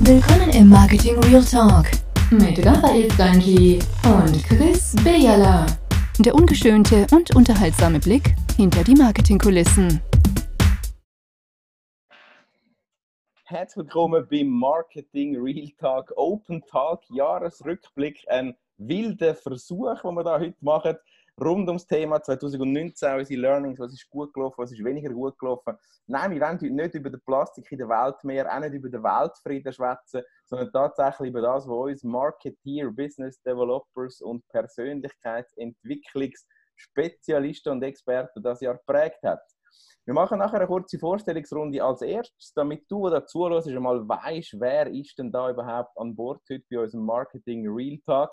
Willkommen im Marketing Real Talk mit Raphael Stanji und Chris Bejala. Der ungeschönte und unterhaltsame Blick hinter die Marketingkulissen. Herzlich willkommen beim Marketing Real Talk Open Talk Jahresrückblick. Ein wilder Versuch, den wir da heute machen rund ums Thema 2019, unsere Learnings, was ist gut gelaufen, was ist weniger gut gelaufen. Nein, wir wollen heute nicht über den Plastik in der Welt mehr, auch nicht über den Weltfrieden schwätzen, sondern tatsächlich über das, was uns Marketeer, Business Developers und Persönlichkeitsentwicklungsspezialisten und Experten das Jahr geprägt hat. Wir machen nachher eine kurze Vorstellungsrunde als erstes, damit du, der zuhörst, einmal weißt, wer ist denn da überhaupt an Bord heute bei unserem Marketing Real Talk.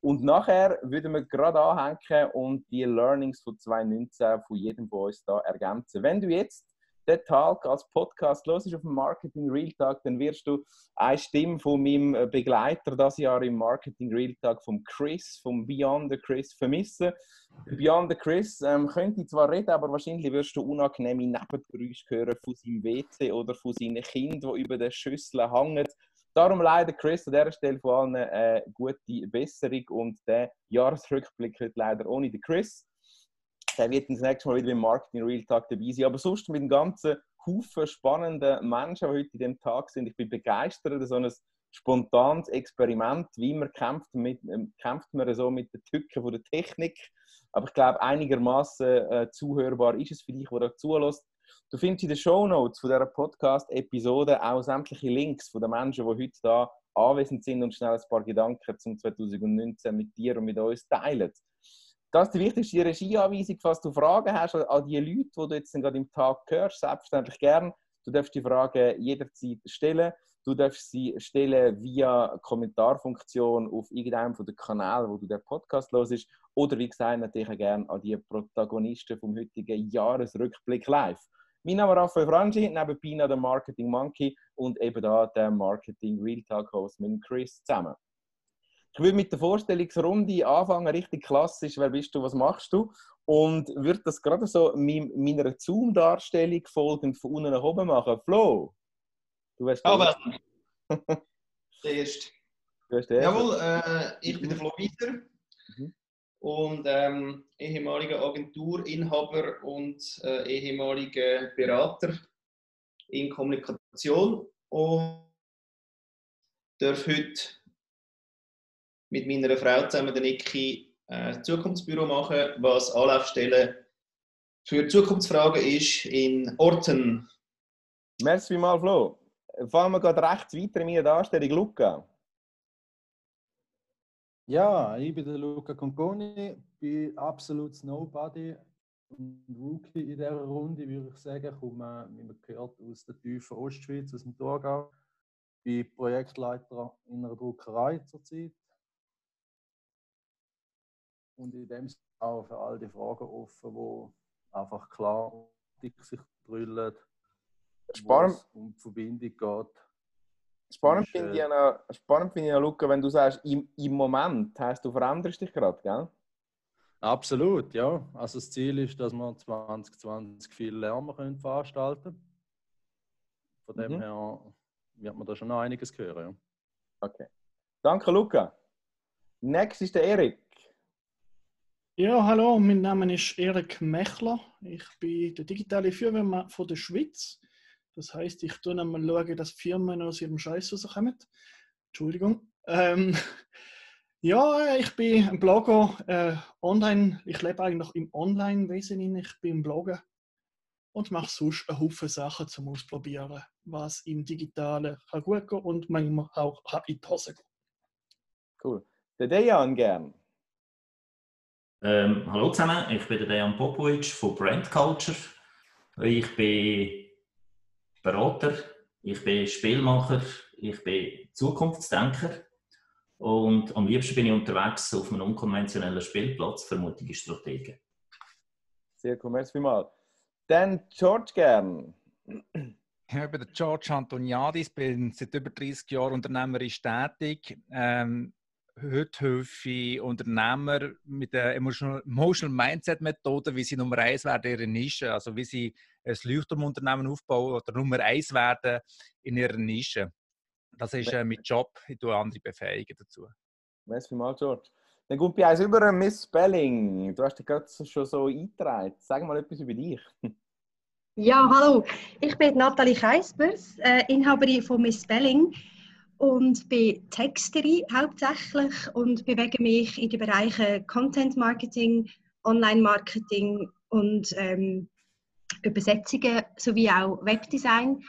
Und nachher würden wir gerade anhängen und die Learnings von 2019 von jedem von uns da ergänzen. Wenn du jetzt den Tag als Podcast los auf dem Marketing Real Talk, dann wirst du eine Stimme von meinem Begleiter das Jahr im Marketing Real Talk, vom Chris, vom Beyond the Chris vermissen. Beyond the Chris ähm, könnte zwar reden, aber wahrscheinlich wirst du unangenehme Nebengeräusche hören von seinem WC oder von seinen Kindern, die über den Schüsseln hängen. Darum leider, Chris, an dieser Stelle vor allem eine gute Besserung und der Jahresrückblick wird leider ohne den Chris. Der wird das nächste Mal wieder im Marketing Real Talk dabei sein. Aber sonst mit dem ganzen Haufen spannenden Menschen, die heute in diesem Tag sind. Ich bin begeistert, so ein spontanes Experiment. Wie immer kämpft, mit, äh, kämpft man so mit den Tücken der Technik. Aber ich glaube, einigermaßen äh, zuhörbar ist es für dich, der da zulässt. Du findest in den Show Notes von dieser Podcast-Episode auch sämtliche Links von den Menschen, die heute da anwesend sind und schnell ein paar Gedanken zum 2019 mit dir und mit uns teilen. Das ist die wichtigste Regieanweisung, falls du Fragen hast an die Leute, die du jetzt gerade im Tag hörst, selbstverständlich gern. Du darfst die Fragen jederzeit stellen. Du darfst sie stellen via Kommentarfunktion auf irgendeinem der Kanäle, wo du den Podcast hörst. Oder wie gesagt, natürlich gerne an die Protagonisten vom heutigen Jahresrückblick live. Mein Name ist Raphael Frangi, neben Pina der Marketing Monkey und eben da der Marketing Real Talk Host mit Chris zusammen. Ich würde mit der Vorstellungsrunde anfangen, richtig klassisch. Wer bist du, was machst du? Und würde das gerade so meiner Zoom-Darstellung folgend von unten nach oben machen. Flo, du wärst Aber der Erste. Jawohl, äh, ich bin der Flo Wieser. Mhm und ähm, ehemaliger Agenturinhaber und äh, ehemaliger Berater in Kommunikation und darf heute mit meiner Frau zusammen, der Niki, äh, Zukunftsbüro machen, was Anlaufstelle für Zukunftsfragen ist in Orten. Merci mal, Flo. Fangen wir gerade rechts weiter in meiner Darstellung, Luca. Ja, ich bin der Luca Conconi, bin absolut Nobody und Rookie in dieser Runde, würde ich sagen. Ich komme, wie man gehört, aus der tiefen Ostschweiz, aus dem Thurgau. Bin Projektleiter in einer Druckerei zurzeit. Und in dem Sinne auch für all die Fragen offen, wo einfach klar sich drüllen, es um die Verbindung geht Spannend finde ich, ja spannend find ich ja, Luca, wenn du sagst, im, im Moment heißt du veränderst dich gerade, gell? Absolut, ja. Also das Ziel ist, dass wir 2020 viel Lärm können veranstalten Von dem mhm. her wird man da schon noch einiges hören. Ja. Okay. Danke, Luca. Next ist der Erik. Ja, hallo, mein Name ist Erik Mechler. Ich bin der digitale Führermann von der Schweiz. Das heißt, ich tue einmal schauen, dass Firmen aus ihrem Scheiß rauskommen. Entschuldigung. Ähm, ja, ich bin ein Blogger, äh, online. Ich lebe eigentlich im Online-Wesen. Ich bin Blogger und mache sonst einen Haufen Sachen zum Ausprobieren, was im Digitalen kann gut gehen und manchmal auch in die Hose gehen. Cool. Der Dejan gern. Ähm, hallo zusammen, ich bin der Dejan Popovic von Brand Culture. Ich bin Berater, ich bin Spielmacher, ich bin Zukunftsdenker und am liebsten bin ich unterwegs auf einem unkonventionellen Spielplatz, vermutliche Strategen. Sehr cool, merci mal. Dann George gern. Ja, ich bin der George Antoniadis, bin seit über 30 Jahren unternehmerisch tätig. Ähm, heute helfe ich Unternehmer mit der Emotional, Emotional Mindset Methode, wie sie Nummer eins werden in ihrer Nische, also wie sie ein Leuchtturmunternehmen aufbauen oder Nummer eins werden in ihrer Nische. Das ist äh, mein Job. Ich tue andere befähigen dazu. Merci mal, George. Dann kommt bei uns über Miss Spelling. Du hast dich gerade schon so eingetragen. Sag mal etwas über dich. Ja, hallo. Ich bin Nathalie Keispers, äh, Inhaberin von Miss Spelling und bin Texterin hauptsächlich und bewege mich in den Bereichen Content Marketing, Online Marketing und ähm, Übersetzungen sowie auch Webdesign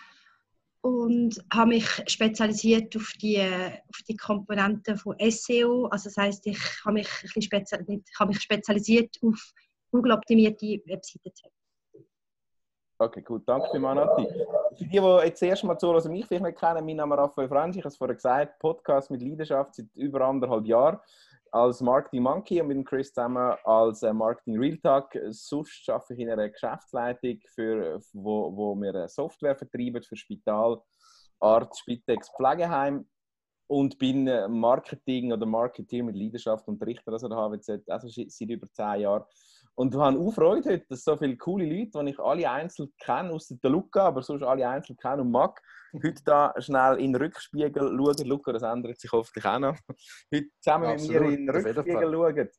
und habe mich spezialisiert auf die, auf die Komponenten von SEO. Also das heißt, ich habe mich, ein spezial, ich habe mich spezialisiert auf Google-optimierte Webseiten. Okay, gut. Danke für Manati. Für die, die jetzt das erste Mal zuhören, mich vielleicht nicht kennen, mein Name ist Raphael Franz. Ich habe es vorher gesagt, Podcast mit Leidenschaft seit über anderthalb Jahren als Marketing Monkey und mit Chris zusammen als äh, Marketing Real Talk. Sonst arbeite ich in einer Geschäftsleitung, für, wo, wo wir Software vertreiben für Spital, Arzt, Spitex, Pflegeheim und bin äh, Marketing oder Marketing mit Leidenschaft unterrichter also der HWZ also seit über zehn Jahren. Und wir haben auch Freude heute, dass so viele coole Leute, die ich alle einzeln kenne, außer der Luca, aber sonst alle einzeln kenne und mag, heute da schnell in den Rückspiegel schauen. Luca, das ändert sich hoffentlich auch noch. Heute zusammen Absolut, mit mir in den Rückspiegel schauen.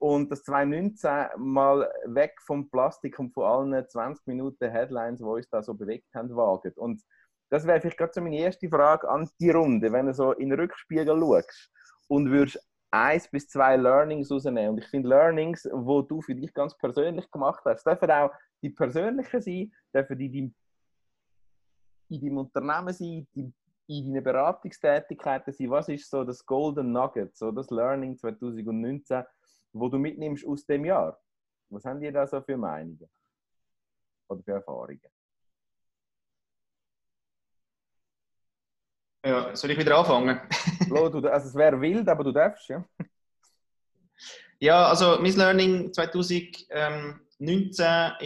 Und das 2019 mal weg vom Plastik und von allen 20 Minuten Headlines, die uns da so bewegt haben, wagen. Und das wäre vielleicht gerade so meine erste Frage an die Runde, wenn du so in den Rückspiegel schaust und würdest eins bis zwei Learnings rausnehmen. Und ich finde Learnings, die du für dich ganz persönlich gemacht hast, dürfen auch die persönlichen sein, dürfen die in deinem Unternehmen sein, in deinen Beratungstätigkeiten sein. Was ist so das Golden Nugget, so das Learning 2019, wo du mitnimmst aus dem Jahr? Was haben die da so für Meinungen oder für Erfahrungen? Ja, soll ich wieder anfangen? Flo, du, also es wäre wild, aber du darfst, ja. Ja, also mein Learning 2019 war,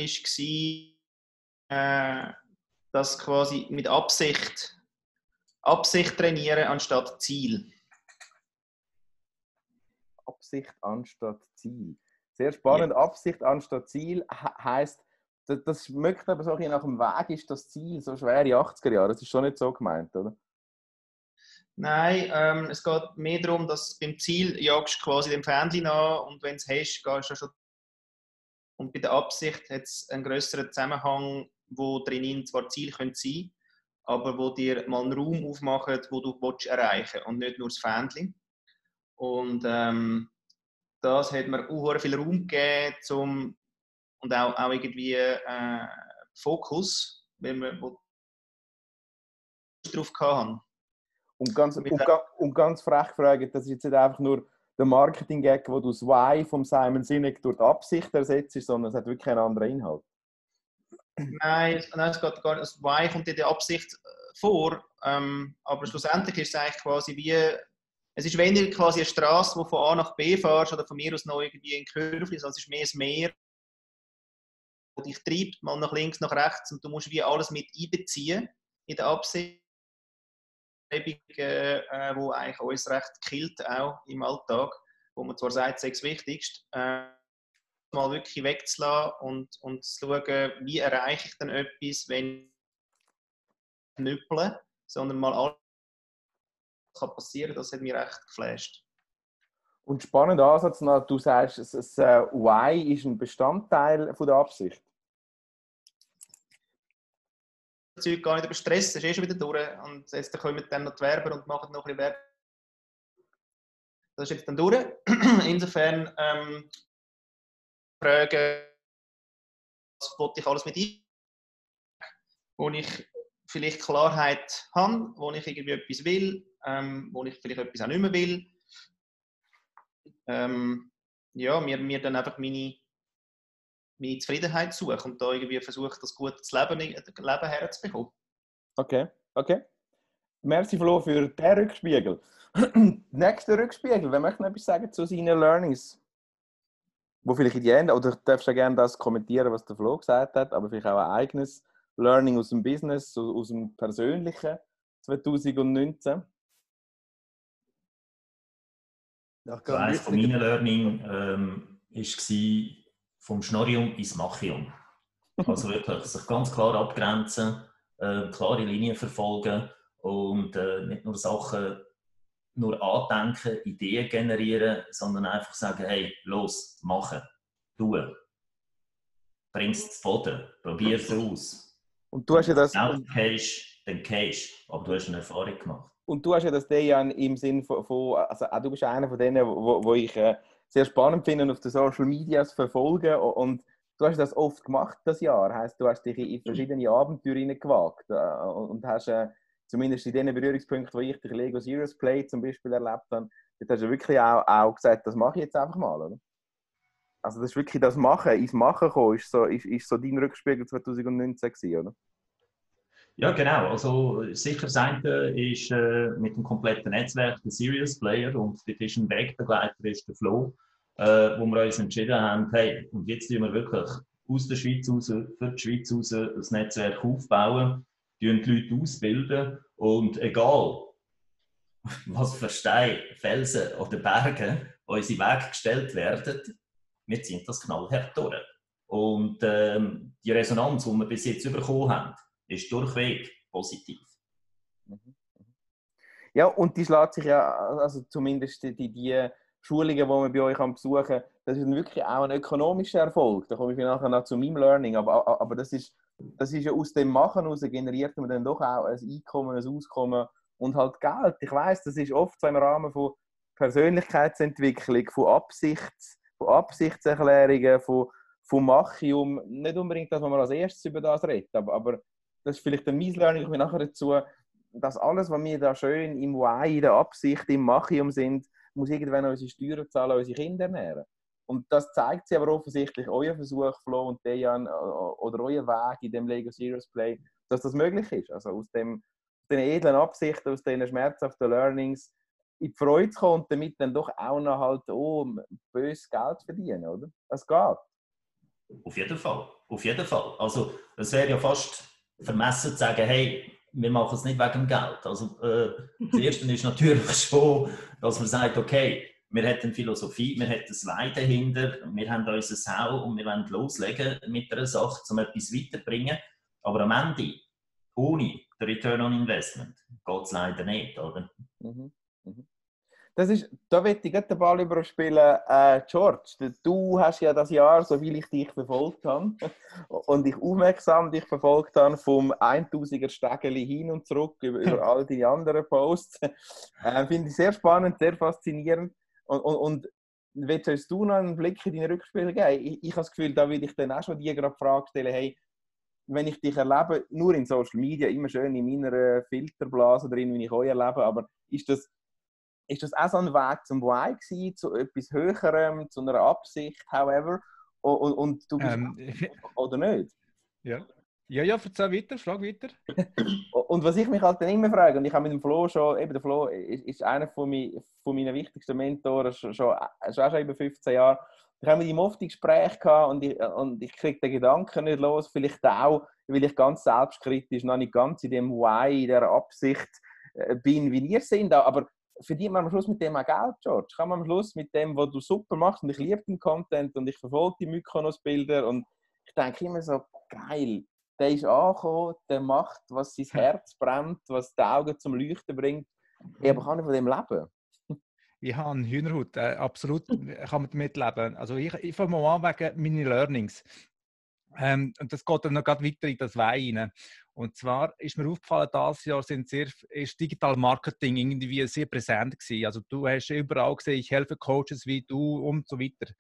äh, dass quasi mit Absicht, Absicht trainieren anstatt Ziel. Absicht anstatt Ziel. Sehr spannend. Ja. Absicht anstatt Ziel heißt, das, das schmeckt aber so nach dem Weg ist das Ziel, so schwere 80er Jahre. Das ist schon nicht so gemeint, oder? Nein, ähm, es geht mehr darum, dass beim Ziel jagst du quasi dem Fähnchen an und wenn es hast, gehst du schon. Und bei der Absicht hat es einen größeren Zusammenhang, wo drinnen zwar Ziel sein können, aber wo dir mal einen Raum aufmacht, wo du willst erreichen und nicht nur das Fähnchen. Und ähm, das hat mir auch viel Raum gegeben zum, und auch, auch irgendwie äh, Fokus, wenn wir drauf hatten. Und ganz, und, und ganz frech fragen, das ist jetzt nicht einfach nur der Marketing-Gag, wo du das Why von Simon Sinek durch die Absicht ersetzt, sondern es hat wirklich einen anderen Inhalt. Nein, nein es geht gar nicht. Das Why kommt in der Absicht äh, vor, ähm, aber schlussendlich ist es eigentlich quasi wie, es ist weniger quasi eine Straße, wo von A nach B fährst oder von mir aus noch irgendwie ein Curve, sondern es ist mehr ein Meer, das dich treibt, mal nach links, nach rechts und du musst wie alles mit einbeziehen in der Absicht äh, wo eigentlich uns recht killt, auch im Alltag, wo man zwar sagt, es ist das Wichtigste, äh, mal wirklich wegzulassen und, und zu schauen, wie erreiche ich denn etwas, wenn ich knüppeln, sondern mal alles kann passieren, das hat mich recht geflasht. Und spannender Ansatz, du sagst, das uh, Why ist ein Bestandteil von der Absicht. Zeug gar nicht über Stress, es ist eh schon wieder durch. Und jetzt kommen dann noch die Werber und machen noch ein bisschen Werbung. Das ist jetzt dann durch. Insofern ähm, fragen, was wollte ich alles mit ein, wo ich vielleicht Klarheit habe, wo ich irgendwie etwas will, ähm, wo ich vielleicht etwas auch nicht mehr will. Ähm, ja, mir, mir dann einfach meine meine Zufriedenheit suche und da irgendwie versuche, das gute Leben, Leben herzubekommen. Okay, okay. Merci Flo für den Rückspiegel. Nächster Rückspiegel, wer möchte noch etwas sagen zu seinen Learnings? Wo vielleicht in die Ende, oder du darfst ja gerne das kommentieren, was der Flo gesagt hat, aber vielleicht auch ein eigenes Learning aus dem Business, aus dem persönlichen 2019. Ja, eines von meinen Learning ähm, war, vom Schnorrium ins Machium. Also wirklich sich ganz klar abgrenzen, äh, klare Linien verfolgen Und äh, nicht nur Sachen nur andenken, Ideen generieren, sondern einfach sagen, hey, los, machen, tun. Bring es zu Boden, probier es aus. Und du hast ja das... Du gehst, dann gehst aber du hast eine Erfahrung gemacht. Und du hast ja das Dejan im Sinn von, von also auch du bist einer von denen, wo, wo ich äh, sehr spannend finde und auf den Social Medias verfolge und du hast das oft gemacht das Jahr, heißt du hast dich in verschiedene Abenteuer gewagt äh, und hast äh, zumindest in den Berührungspunkten, wo ich dich Lego Serious Play zum Beispiel erlebt habe, dort hast du wirklich auch, auch gesagt, das mache ich jetzt einfach mal, oder? Also das ist wirklich das Machen, ins Machen kommen, ist so, ist, ist so dein Rückspiegel 2019 gewesen, oder? Ja, genau. Also sicher das eine ist äh, mit dem kompletten Netzwerk der Serious Player und dort ist ein Wegbegleiter, ist der Flo, äh, wo wir uns entschieden haben, hey, und jetzt tun wir wirklich aus der Schweiz raus, für die Schweiz raus das Netzwerk aufbauen, die Leute ausbilden und egal, was für Steine, Felsen oder Berge unsere Weg gestellt werden, wir ziehen das knallhart durch. Und ähm, die Resonanz, die wir bis jetzt bekommen haben, ist durchweg positiv. Mhm, mhm. Ja, und die schlägt sich ja, also zumindest die, die Schulungen, die man bei euch besuchen kann, das ist wirklich auch ein ökonomischer Erfolg. Da komme ich nachher noch zu meinem Learning. Aber, aber das, ist, das ist ja aus dem Machen heraus generiert man dann doch auch ein Einkommen, ein Auskommen und halt Geld. Ich weiß, das ist oft so im Rahmen von Persönlichkeitsentwicklung, von, Absichts, von Absichtserklärungen, von, von Machium. Nicht unbedingt, dass man als erstes über das redet, aber, aber das ist vielleicht ein mein Learning, ich nachher dazu, dass alles, was wir da schön im Why, in der Absicht, im Machium sind, muss irgendwann unsere Steuern zahlen, unsere Kinder ernähren. Und das zeigt sich aber offensichtlich, euer Versuch, Flo und Dejan, oder euer Weg in dem Lego Serious Play, dass das möglich ist. Also aus, dem, den edlen Absichten, aus den schmerzhaften Learnings in die Freude zu kommen und damit dann doch auch noch halt oh, böses Geld verdienen, oder? Das geht. Auf jeden Fall. Auf jeden Fall. Also, es wäre ja fast vermessen zu sagen, hey, wir machen es nicht wegen dem Geld. Also, äh, das Erste ist natürlich schon, dass man sagt, okay, wir hätten eine Philosophie, wir hätten ein Wein dahinter, wir haben unser Sau und wir wollen loslegen mit einer Sache, um etwas weiterzubringen. Aber am Ende, ohne den Return on Investment, geht es leider nicht, oder? Mhm. Mhm. Das ist, da möchte ich den Ball überspielen. Äh, George, du hast ja das Jahr, so wie ich dich verfolgt habe und ich aufmerksam dich verfolgt habe, vom 1000er Stegeli hin und zurück über, über all die anderen Posts. Äh, Finde ich sehr spannend, sehr faszinierend. Und, und, und willst du noch einen Blick in deine Rückspiele geben? Ich, ich habe das Gefühl, da würde ich dann auch schon dir gerade die Frage stellen, hey, wenn ich dich erlebe, nur in Social Media, immer schön in meiner Filterblase drin, wie ich euch erlebe, aber ist das ist das auch so ein Weg zum Why gewesen, zu etwas Höherem, zu einer Absicht, however? Und, und, und du bist ähm, oder nicht? Ja. Ja, ja, erzähl weiter, frag weiter. und was ich mich halt dann immer frage, und ich habe mit dem Flo schon, eben der Flo ist, ist einer von, mein, von meinen wichtigsten Mentoren, schon, schon, schon, schon über 15 Jahre. Ich habe mit ihm oft Gespräche gehabt und ich, und ich kriege den Gedanken nicht los, vielleicht auch, weil ich ganz selbstkritisch noch nicht ganz in dem Why, in dieser Absicht äh, bin, wie ihr sind. Aber verdient man am Schluss mit dem auch Geld, George? Kann man am Schluss mit dem, was du super machst, und ich liebe den Content und ich verfolge die Mykonos-Bilder und ich denke immer so, geil, der ist angekommen, der macht, was sein Herz brennt, was die Augen zum Leuchten bringt. Ich aber kann ich von dem leben? Ich habe einen Hühnerhut, äh, absolut kann man damit leben. Also ich, ich fange mal an wegen meinen Learnings. Ähm, und das geht dann noch weiter in das Wein rein. Und zwar ist mir aufgefallen, dieses Jahr sind sehr, ist Digital Marketing irgendwie sehr präsent gewesen. Also du hast überall gesehen, ich helfe Coaches wie du und so weiter.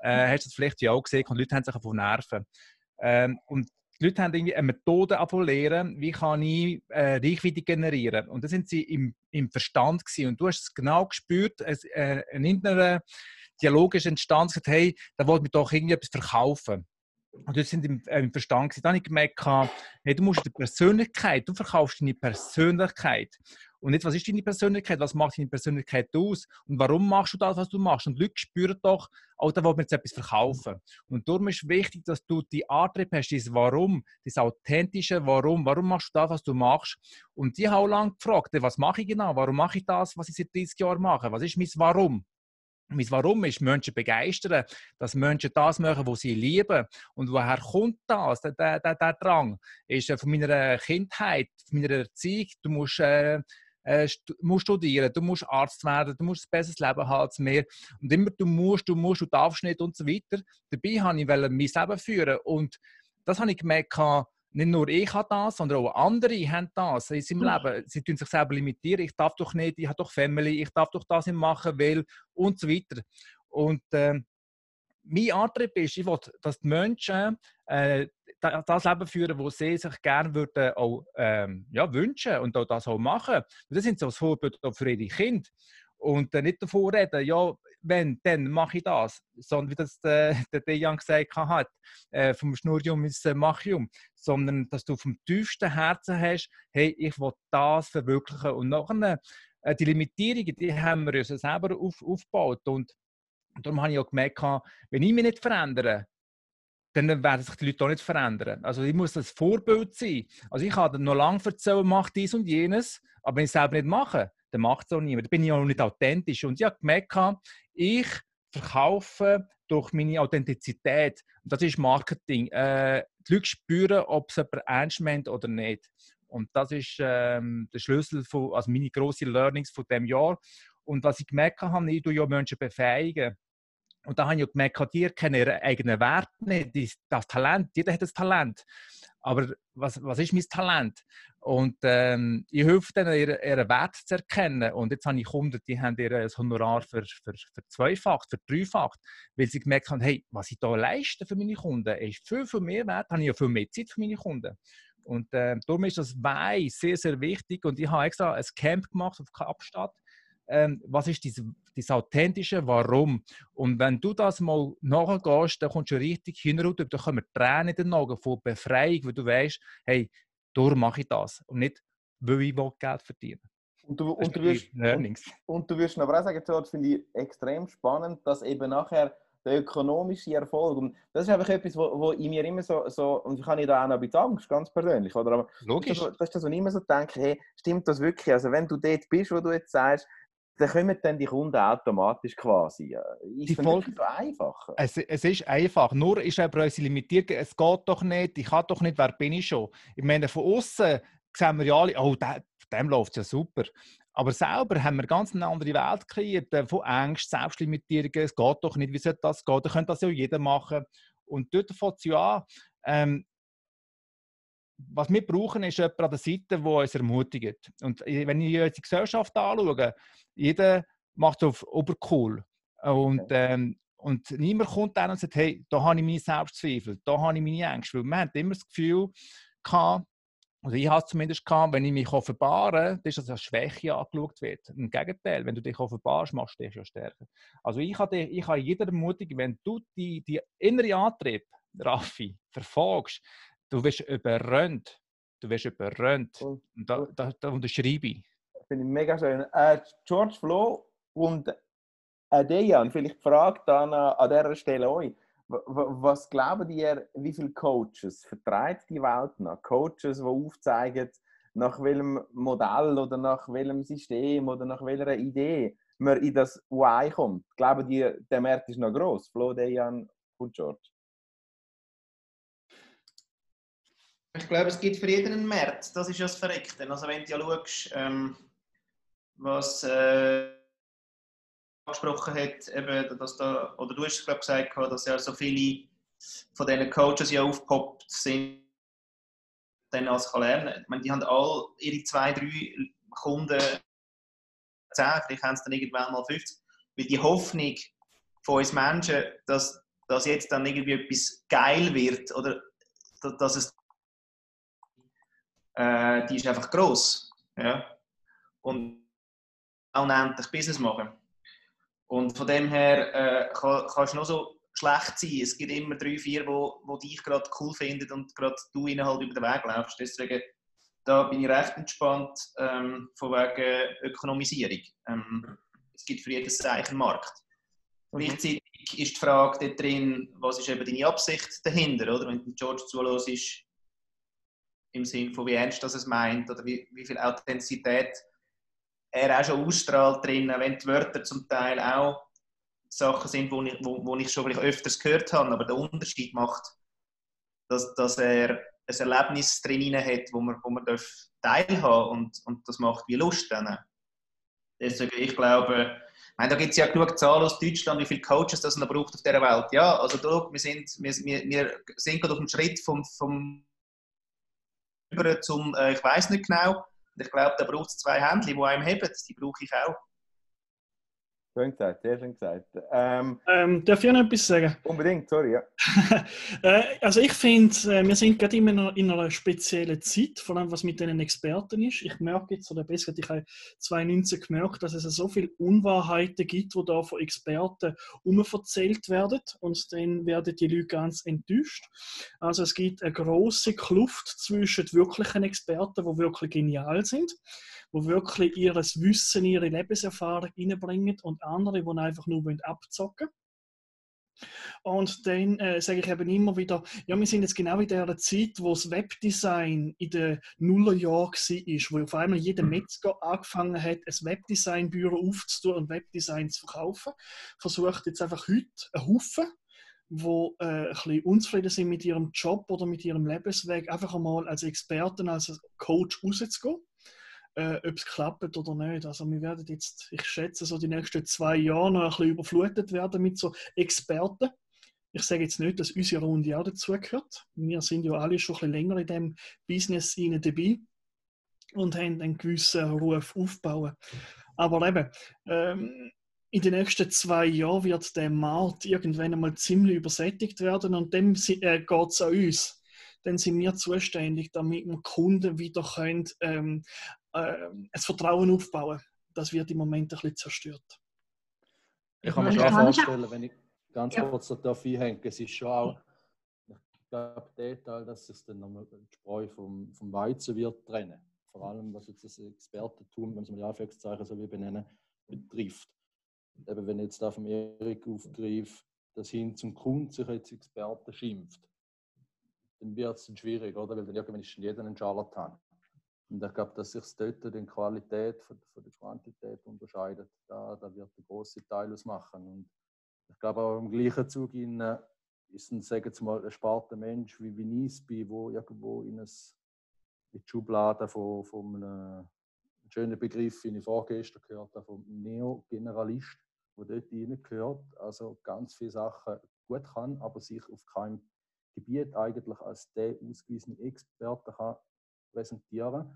Äh, hast du das vielleicht ja auch gesehen und Leute haben sich davon nerven. Ähm, und die Leute haben irgendwie eine Methode lernen, wie kann ich äh, Reichweite generieren. Und da sind sie im, im Verstand gewesen. Und du hast es genau gespürt, es, äh, ein innerer Dialog ist entstanden, gesagt, hey, da wollte ich doch irgendwie etwas verkaufen. Und das sind im, äh, im Verstand. Dann habe ich gemerkt, hey, du musst die Persönlichkeit, du verkaufst deine Persönlichkeit. Und nicht, was ist deine Persönlichkeit, was macht deine Persönlichkeit aus und warum machst du das, was du machst. Und Leute spüren doch, da wollen wir jetzt etwas verkaufen. Und darum ist wichtig, dass du die Antrieb hast, das Warum, das authentische Warum. Warum machst du das, was du machst? Und die haben auch lange gefragt, was mache ich genau? Warum mache ich das, was ich seit 30 Jahren mache? Was ist mein Warum? Mein Warum ist, Menschen begeistern, dass Menschen das machen, was sie lieben. Und woher kommt das, der, der, der, der Drang? Ist von meiner Kindheit, von meiner Erziehung. Du musst, äh, äh, musst studieren, du musst Arzt werden, du musst ein besseres Leben haben als mehr. Und immer du musst, du musst, du darfst nicht und so weiter. Dabei wollte ich mein Leben führen. Und das habe ich gemerkt, nicht nur ich habe das, sondern auch andere haben das in seinem Leben. Sie tun sich selber limitieren. Ich darf doch nicht, ich habe doch Family, ich darf doch das nicht machen, weil und so weiter. Und äh, mein Antrieb ist, ich will, dass die Menschen äh, das Leben führen, das sie sich gerne würden auch, ähm, ja, wünschen und auch das auch machen. Und das sind so das Vorbild für ihre Kinder. Und äh, nicht davor reden, ja, wenn, dann mache ich das. Sondern wie das äh, der Dejan gesagt hat, äh, vom Schnurrium ins äh, Machium. Sondern, dass du vom tiefsten Herzen hast, hey, ich will das verwirklichen. Und nachher, äh, die Limitierungen, die haben wir uns selber auf, aufgebaut. Und darum habe ich auch gemerkt, wenn ich mich nicht verändere, dann werden sich die Leute auch nicht verändern. Also ich muss das Vorbild sein. Also ich kann noch lange erzählen, mach dies und jenes, aber wenn ich es selber nicht mache, dann macht es auch niemand. Da bin ich auch nicht authentisch. Und ich habe gemerkt, ich verkaufe durch meine Authentizität. Das ist Marketing. Äh, die Leute spüren, ob es jemand ernst meint oder nicht. Und das ist ähm, der Schlüssel, von, also meine grossen Learnings von dem Jahr. Und was ich gemerkt habe, ich tue ja Menschen befähigen. Und da habe ich gemerkt, die kennen ihren eigenen Wert nicht, das Talent. Jeder hat das Talent. Aber was, was ist mein Talent? Und ähm, ich helfe denen, ihren, ihren Wert zu erkennen. Und jetzt habe ich Kunden, die haben ihr Honorar für, für, für zweifacht, für weil sie gemerkt haben, hey, was ich hier leiste für meine Kunden, ist viel, viel mehr wert, habe ich ja viel mehr Zeit für meine Kunden. Und äh, darum ist das Wein sehr, sehr wichtig. Und ich habe extra ein Camp gemacht auf Kapstadt ähm, was ist dieses, dieses authentische Warum. Und wenn du das mal nachgehst, dann kommst du richtig hinunter, dann kommen Tränen in den Augen von Befreiung, weil du weißt, hey, darum mache ich das und nicht, weil ich Geld verdienen und du, und, du wirst, und, und, du wirst aber auch sagen, das finde ich extrem spannend, dass eben nachher der ökonomische Erfolg, und das ist einfach etwas, wo, wo in mir immer so, so, und ich habe da auch noch ein bisschen Angst, ganz persönlich, oder? Aber Logisch. Das, das ist das, wo ich immer so denke, hey, stimmt das wirklich? Also wenn du dort bist, wo du jetzt sagst, dann kommen dann die Kunden automatisch quasi. Ist die Folge so einfach? Es, es, ist einfach. Nur ist aber unsere limitiert. Es geht doch nicht. Ich kann doch nicht. Wer bin ich schon? Ich meine, von außen sehen wir ja alle, oh, der, dem läuft es ja super. Aber selber haben wir ganz eine andere Welt kreiert. Äh, von Angst, Selbstlimitierungen. Es geht doch nicht. Wie soll das gehen? Da könnte das ja jeder machen. Und dort fängt es ja an. Ähm, was wir brauchen, ist jemand an der Seite, der uns ermutigt. Und wenn ich unsere Gesellschaft anschaue, jeder macht auf obercool. Und, ähm, und niemand kommt dann und sagt, hey, da habe ich meine Selbstzweifel, da habe ich meine Ängste. Weil wir haben immer das Gefühl gehabt, oder ich habe es zumindest gehabt, wenn ich mich offenbare, dass das als Schwäche angeschaut wird. Im Gegenteil, wenn du dich offenbarst, machst du dich ja stärker. Also ich habe, ich habe jeder ermutigen, wenn du die, die innere Antrieb, Raffi, verfolgst, du wirst überrannt. Du wirst überrannt. Und da, da, da unterschreibe ich. Finde ich mega schön. Äh, George Flo und äh, Dejan, vielleicht fragt dann an, an dieser Stelle euch, was glauben ihr, wie viele Coaches vertreibt die Welt noch? Coaches, die aufzeigen, nach welchem Modell oder nach welchem System oder nach welcher Idee man in das Why kommt. Glauben die, der Markt ist noch groß? Flo, Dejan und George? Ich glaube, es gibt für jeden einen Markt. Das ist ja das Verreckte. Also wenn du ja schaust, ähm, was äh, angesprochen hat, eben, dass da, oder du hast glaube gesagt, dass ja so viele von diesen Coaches ja aufgepoppt sind, dann als kann lernen. Ich meine, die haben alle ihre zwei, drei Kunden, zehn, vielleicht haben es dann irgendwann mal 50, weil die Hoffnung von uns Menschen, dass, dass jetzt dann irgendwie etwas geil wird oder dass es äh, die ist einfach groß. Ja? Und unendlich Business machen. Und von dem her äh, kann, kannst du noch so schlecht sein. Es gibt immer drei, vier, wo, wo dich gerade cool finden und gerade du ihnen halt über den Weg läufst. Deswegen da bin ich recht entspannt ähm, von wegen Ökonomisierung. Ähm, es gibt für jedes Zeichen Markt. Mhm. Gleichzeitig ist die Frage dort drin, was ist eben deine Absicht dahinter, oder? Wenn George zulässt, ist, im Sinne von wie ernst das es meint oder wie, wie viel Authentizität er auch schon ausstrahlt drin, wenn die Wörter zum Teil auch Sachen sind, wo ich, wo, wo ich schon vielleicht öfters gehört habe, aber der Unterschied macht, dass, dass er ein Erlebnis drin hat, wo man, wo man darf teilhaben und, und das macht wie Lust dann. Deswegen, ich glaube, ich meine, da gibt es ja genug Zahlen aus Deutschland, wie viele Coaches das noch braucht auf dieser Welt. Ja, also da, wir sind, wir, wir, wir sind gerade auf dem Schritt vom, vom über zum, äh, ich weiß nicht genau. Ich glaube, da braucht es zwei Händchen, die einem heben. Die brauche ich auch. Schön gesagt, sehr schön gesagt. Ähm, ähm, darf ich noch etwas sagen? Unbedingt, sorry, ja. äh, also ich finde, äh, wir sind gerade immer in einer speziellen Zeit, vor allem was mit den Experten ist. Ich merke jetzt, oder besser, ich habe 2019 gemerkt, dass es so viele Unwahrheiten gibt, die da von Experten umverzählt werden und dann werden die Leute ganz enttäuscht. Also es gibt eine große Kluft zwischen wirklichen Experten, die wirklich genial sind, die wirklich ihr Wissen, ihre Lebenserfahrung reinbringen und andere, die einfach nur abzocken wollen. Und dann äh, sage ich eben immer wieder, ja, wir sind jetzt genau in der Zeit, wo das Webdesign in den Nullerjahren war, wo auf einmal jeder Metzger angefangen hat, ein Webdesign-Büro aufzutun und Webdesign zu verkaufen. Versucht jetzt einfach heute einen Haufen wo äh, ein bisschen unzufrieden sind mit ihrem Job oder mit ihrem Lebensweg, einfach einmal als Experten, als Coach rauszugehen äh, ob es klappt oder nicht. Also wir werden jetzt, ich schätze, so die nächsten zwei Jahre noch ein bisschen überflutet werden mit so Experten. Ich sage jetzt nicht, dass unsere Runde auch dazugehört. Wir sind ja alle schon ein bisschen länger in dem Business dabei und haben einen gewissen Ruf aufbauen. Aber eben, ähm, in den nächsten zwei Jahren wird der Markt irgendwann einmal ziemlich übersättigt werden und dann äh, geht es an uns dann sind wir zuständig, damit wir Kunden wieder können, ähm, äh, ein Vertrauen aufbauen. Das wird im Moment ein bisschen zerstört. Ich kann mir schon vorstellen, wenn ich ganz ja. kurz darauf einhänge, es ist schon auch, ich glaube, der Teil, dass es dann nochmal die Spreu vom, vom Weizen wird trennen. Vor allem, was jetzt das Expertentum, wenn es mal die Anführungszeichen so wie benennen, betrifft. Eben, wenn ich jetzt da vom Erik aufgreife, dass hin zum Kunden sich als Experte schimpft, dann wird es schwierig, oder? Weil dann irgendwann ist jeder ein Charlatan. Und ich glaube, dass sich dort die Qualität von, von der Quantität unterscheidet. Da, da wird der große Teil ausmachen. Und ich glaube auch im gleichen Zug in, äh, ist ein, sagen wir mal, ein Mensch wie Winisby, wo irgendwo in, ein, in die Schublade von, von einem schönen Begriff, den ich vorgestern gehört habe, vom Neo-Generalist, der dort reingehört, also ganz viele Sachen gut kann, aber sich auf keinem Gebiet eigentlich als der ausgewiesene Experte kann präsentieren,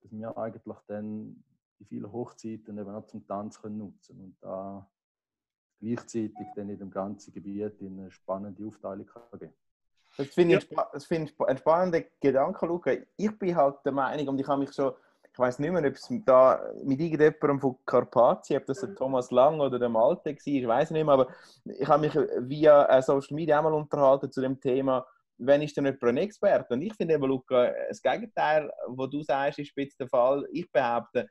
dass wir eigentlich dann die vielen Hochzeiten eben auch zum Tanz können nutzen und da gleichzeitig dann in dem ganzen Gebiet eine spannende Aufteilung kann geben. Das finde ich, ja. das find ich ein spannender Gedanke, Luca. Ich bin halt der Meinung, und ich habe mich schon, ich weiß nicht mehr, ob es da mit irgendjemandem von Carpatien, ob das der Thomas Lang oder der Malte war, ich weiß nicht mehr, aber ich habe mich via äh, Social Media einmal unterhalten zu dem Thema, wenn ist denn jemand ein Experte? Und ich finde eben, Luca, das Gegenteil, was du sagst, ist jetzt der Fall. Ich behaupte,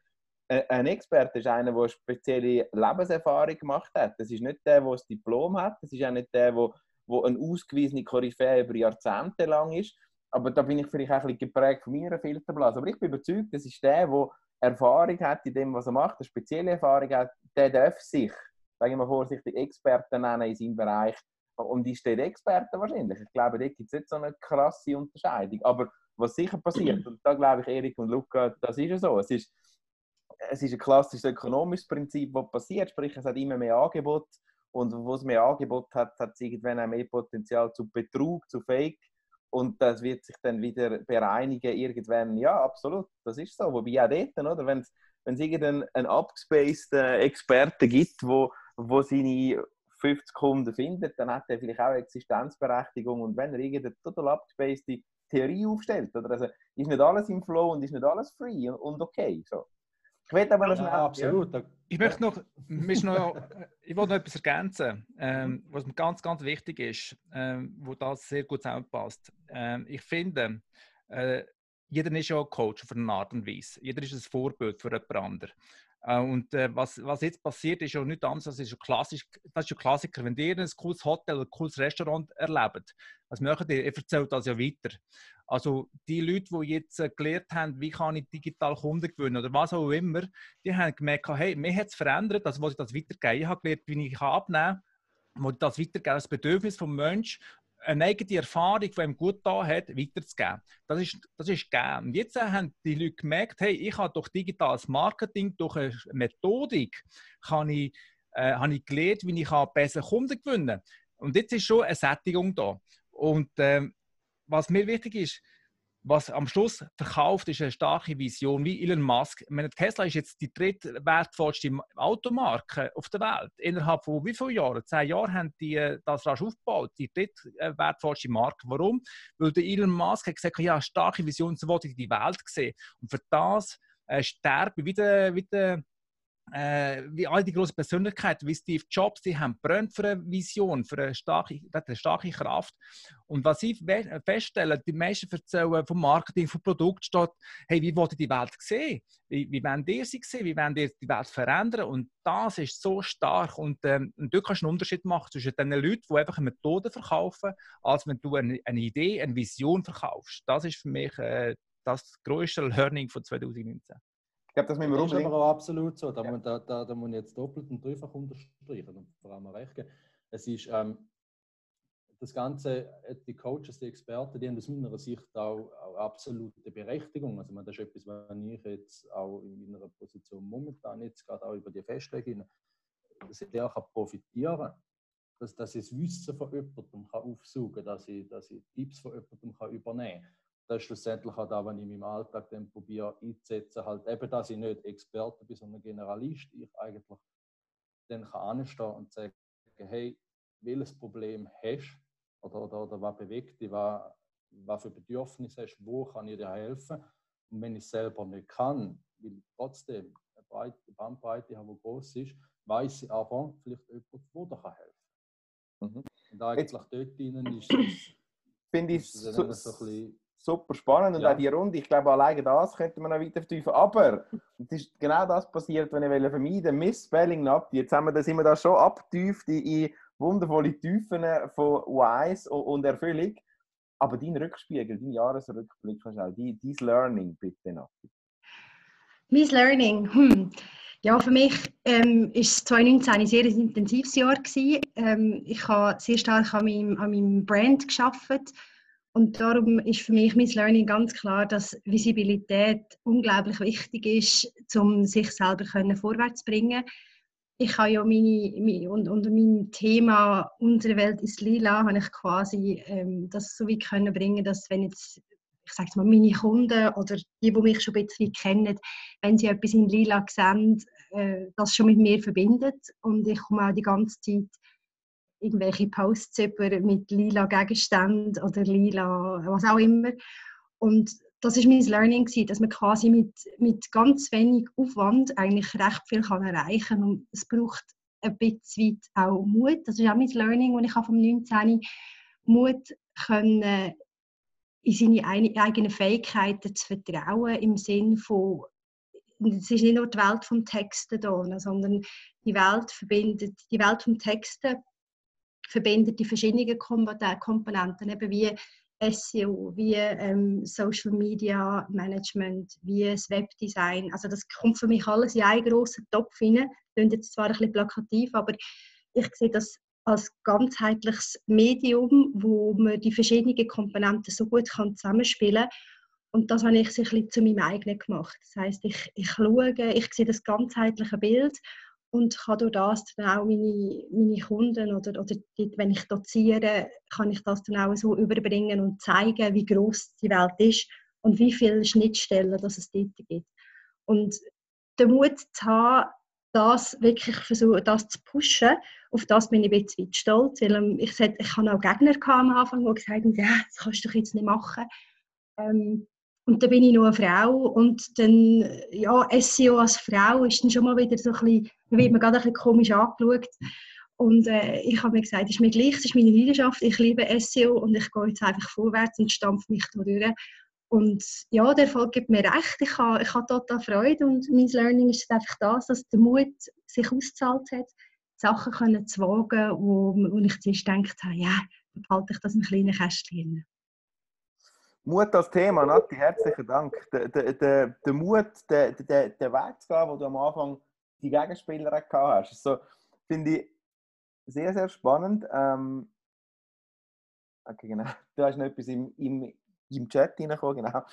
ein Experte ist einer, der eine spezielle Lebenserfahrung gemacht hat. Das ist nicht der, der das Diplom hat. Das ist auch nicht der, der, der eine ausgewiesene Koryphäe über Jahrzehnte lang ist. Aber da bin ich vielleicht auch ein bisschen geprägt von meiner Filterblase. Aber ich bin überzeugt, das ist der, der Erfahrung hat in dem, was er macht, eine spezielle Erfahrung hat, der darf sich, sagen wir mal vorsichtig, Experten nennen in seinem Bereich und ist der Experte wahrscheinlich. Ich glaube, da gibt es nicht so eine krasse Unterscheidung. Aber was sicher passiert, und da glaube ich, Erik und Luca, das ist ja so. Es ist, es ist ein klassisches ökonomisches Prinzip, das passiert. Sprich, es hat immer mehr Angebot. Und wo es mehr Angebot hat, hat es irgendwann auch mehr Potenzial zu Betrug, zu Fake. Und das wird sich dann wieder bereinigen irgendwann. Ja, absolut, das ist so. Wobei auch dort, oder? Wenn es irgendeinen abgespaced Experten gibt, wo, wo seine 50 Kunden findet, dann hat er vielleicht auch Existenzberechtigung. Und wenn er irgendeine total abgespacede Theorie aufstellt, oder? Also ist nicht alles im Flow und ist nicht alles free und okay. So. Ich will aber noch schnell. Ja, absolut. Ja. Ich möchte noch, noch, ich wollte noch etwas ergänzen, ähm, was mir ganz, ganz wichtig ist, ähm, wo das sehr gut zusammenpasst. Ähm, ich finde, äh, jeder ist ja ein Coach auf eine Art und Weise. Jeder ist ein Vorbild für jemand anderen. Äh, und äh, was, was jetzt passiert, ist ja nicht anders, das ist ein, klassisch, das ist ein Klassiker. Wenn ihr ein cooles Hotel oder ein cooles Restaurant erlebt, was möchtet ihr? Ihr erzählt das ja weiter. Also die Leute, die jetzt äh, gelernt haben, wie kann ich digital Kunden gewinnen oder was auch immer, die haben gemerkt, hey, mir hat es verändert, also was ich das weitergeben. Ich habe gelernt, wie ich abnehmen kann, wo ich das weitergeben, das Bedürfnis des Menschen eine eigene Erfahrung, die ihm gut da hat, weiterzugeben. Das ist, das ist gegeben. Und jetzt haben die Leute gemerkt, hey, ich habe durch digitales Marketing, durch eine Methodik, kann ich, äh, habe ich gelernt, wie ich besser Kunden gewinnen kann. Und jetzt ist schon eine Sättigung da. Und ähm, was mir wichtig ist, was am Schluss verkauft, ist eine starke Vision, wie Elon Musk. meine, Tesla ist jetzt die drittwertvollste Automarke auf der Welt. Innerhalb von wie vielen Jahren? Zehn Jahren haben die äh, das rasch aufgebaut, die drittwertvollste Marke. Warum? Weil der Elon Musk hat gesagt, ja, starke Vision, so wollte ich die Welt sehen. Und für das äh, sterbe wie der, wie äh, wie all die großen Persönlichkeiten wie Steve Jobs, die haben brennt für eine Vision, für eine starke, eine starke Kraft. Und was ich feststelle, die meisten erzählen vom Marketing, vom Produkt steht, hey, wie wollt ihr die Welt sehen? Wie, wie wollt ihr sie sehen? Wie wollt ihr die Welt verändern? Und das ist so stark. Und, ähm, und dort kannst einen Unterschied machen zwischen den Leuten, die einfach eine Methode verkaufen, als wenn du eine, eine Idee, eine Vision verkaufst. Das ist für mich äh, das größte Learning von 2019. Ich glaube, das müssen wir das ist aber auch absolut so. Da, ja. da, da, da muss ich jetzt doppelt und dreifach unterstreichen und vor allem recht geben. Es ist ähm, das Ganze, äh, die Coaches, die Experten, die haben aus meiner Sicht auch, auch absolute Berechtigung. Also, das ist etwas, was ich jetzt auch in meiner Position momentan jetzt gerade auch über die Festlegung sehr kann profitieren kann. Dass, dass ich das Wissen von jemandem kann aufsaugen kann, dass ich, dass ich Tipps von jemandem kann übernehmen kann das ist schlussendlich auch da, wenn ich in meinem Alltag dann probiere einzusetzen, halt eben, dass ich nicht Experte bin, sondern Generalist, ich eigentlich dann kann anstehen und sagen, hey, welches Problem hast oder, oder, oder was bewegt dich, was, was für Bedürfnisse hast, wo kann ich dir helfen? Und wenn ich es selber nicht kann, weil ich trotzdem eine breite Bandbreite habe, die groß ist, weiß ich aber vielleicht jemand, der da helfen kann. Mhm. Und eigentlich dort drinnen ist es, finde ich so, so, ein super spannend und ja. auch die Runde, ich glaube, alleine das könnte man noch weiter vertiefen. Aber es ist genau das passiert, wenn ich vermeiden Misspelling ab. Jetzt haben wir, da sind wir da schon abgetieft in, wundervolle Tiefen von Wise und Erfüllung. Aber dein Rückspiegel, dein Jahresrückblick, dein, dein Learning bitte noch. Mein Learning, hm. Ja, für mich ähm, ist 2019 ein sehr intensives Jahr gewesen. Ähm, ich habe sehr stark an meinem, an meinem Brand geschafft und darum ist für mich mein Learning ganz klar, dass Visibilität unglaublich wichtig ist, um sich selber können vorwärts zu bringen. Ich habe ja meine, meine unter meinem Thema Unsere Welt ist lila, habe ich quasi ähm, das so weit können bringen, dass wenn jetzt ich sage mal, meine Kunden oder die, die mich schon ein bisschen kennen, wenn sie etwas in Lila sehen, äh, das schon mit mir verbindet. Und ich komme auch die ganze Zeit irgendwelche Posts über mit lila Gegenständen oder lila was auch immer. Und das ist mein Learning gewesen, dass man quasi mit, mit ganz wenig Aufwand eigentlich recht viel kann erreichen kann. Und es braucht ein bisschen auch Mut. Das ist auch mein Learning, das ich vom 19. Mut können in seine eigenen Fähigkeiten zu vertrauen, im Sinne von, es ist nicht nur die Welt vom Texten da, sondern die Welt verbindet, die Welt vom Texten verbindet die verschiedenen Komponenten, eben wie SEO, wie ähm, Social Media Management, wie das Webdesign. Also das kommt für mich alles in einen grossen Topf rein. Klingt jetzt zwar ein bisschen plakativ, aber ich sehe das als ganzheitliches Medium, wo man die verschiedenen Komponenten so gut kann zusammenspielen kann. Und das habe ich ein bisschen zu meinem eigenen gemacht. Das heißt, ich, ich schaue, ich sehe das ganzheitliche Bild und kann durch das dann auch meine, meine Kunden oder, oder die, wenn ich doziere, kann ich das dann auch so überbringen und zeigen, wie groß die Welt ist und wie viele Schnittstellen dass es dort gibt. Und den Mut zu haben, das wirklich versuchen, das zu pushen, auf das bin ich ein bisschen stolz. Weil, ähm, ich, ich hatte auch Gegner am Anfang, die gesagt haben, ja, das kannst du jetzt nicht machen. Ähm, und dann bin ich noch eine Frau und dann, ja, SEO als Frau ist dann schon mal wieder so ein bisschen, wird man gerade ein bisschen komisch angeschaut. Und äh, ich habe mir gesagt, es ist mir gleich, es ist meine Leidenschaft, ich liebe SEO und ich gehe jetzt einfach vorwärts und stampfe mich da durch. Und ja, der Erfolg gibt mir recht. Ich habe, ich habe total Freude und mein Learning ist einfach das, dass der Mut sich ausgezahlt hat, Sachen können zu wagen, wo, wo ich zuerst gedacht habe, ja, dann behalte ich das in kleinen Kästchen. Mut als Thema, Nati, herzlichen Dank. Der, der, der, Mut, der, der, der Weg zu gehen, wo du am Anfang die Gegenspieler gehabt hast, so, finde ich sehr, sehr spannend. Ähm, okay, genau. Du hast noch etwas im, im, im Chat reingekommen, genau.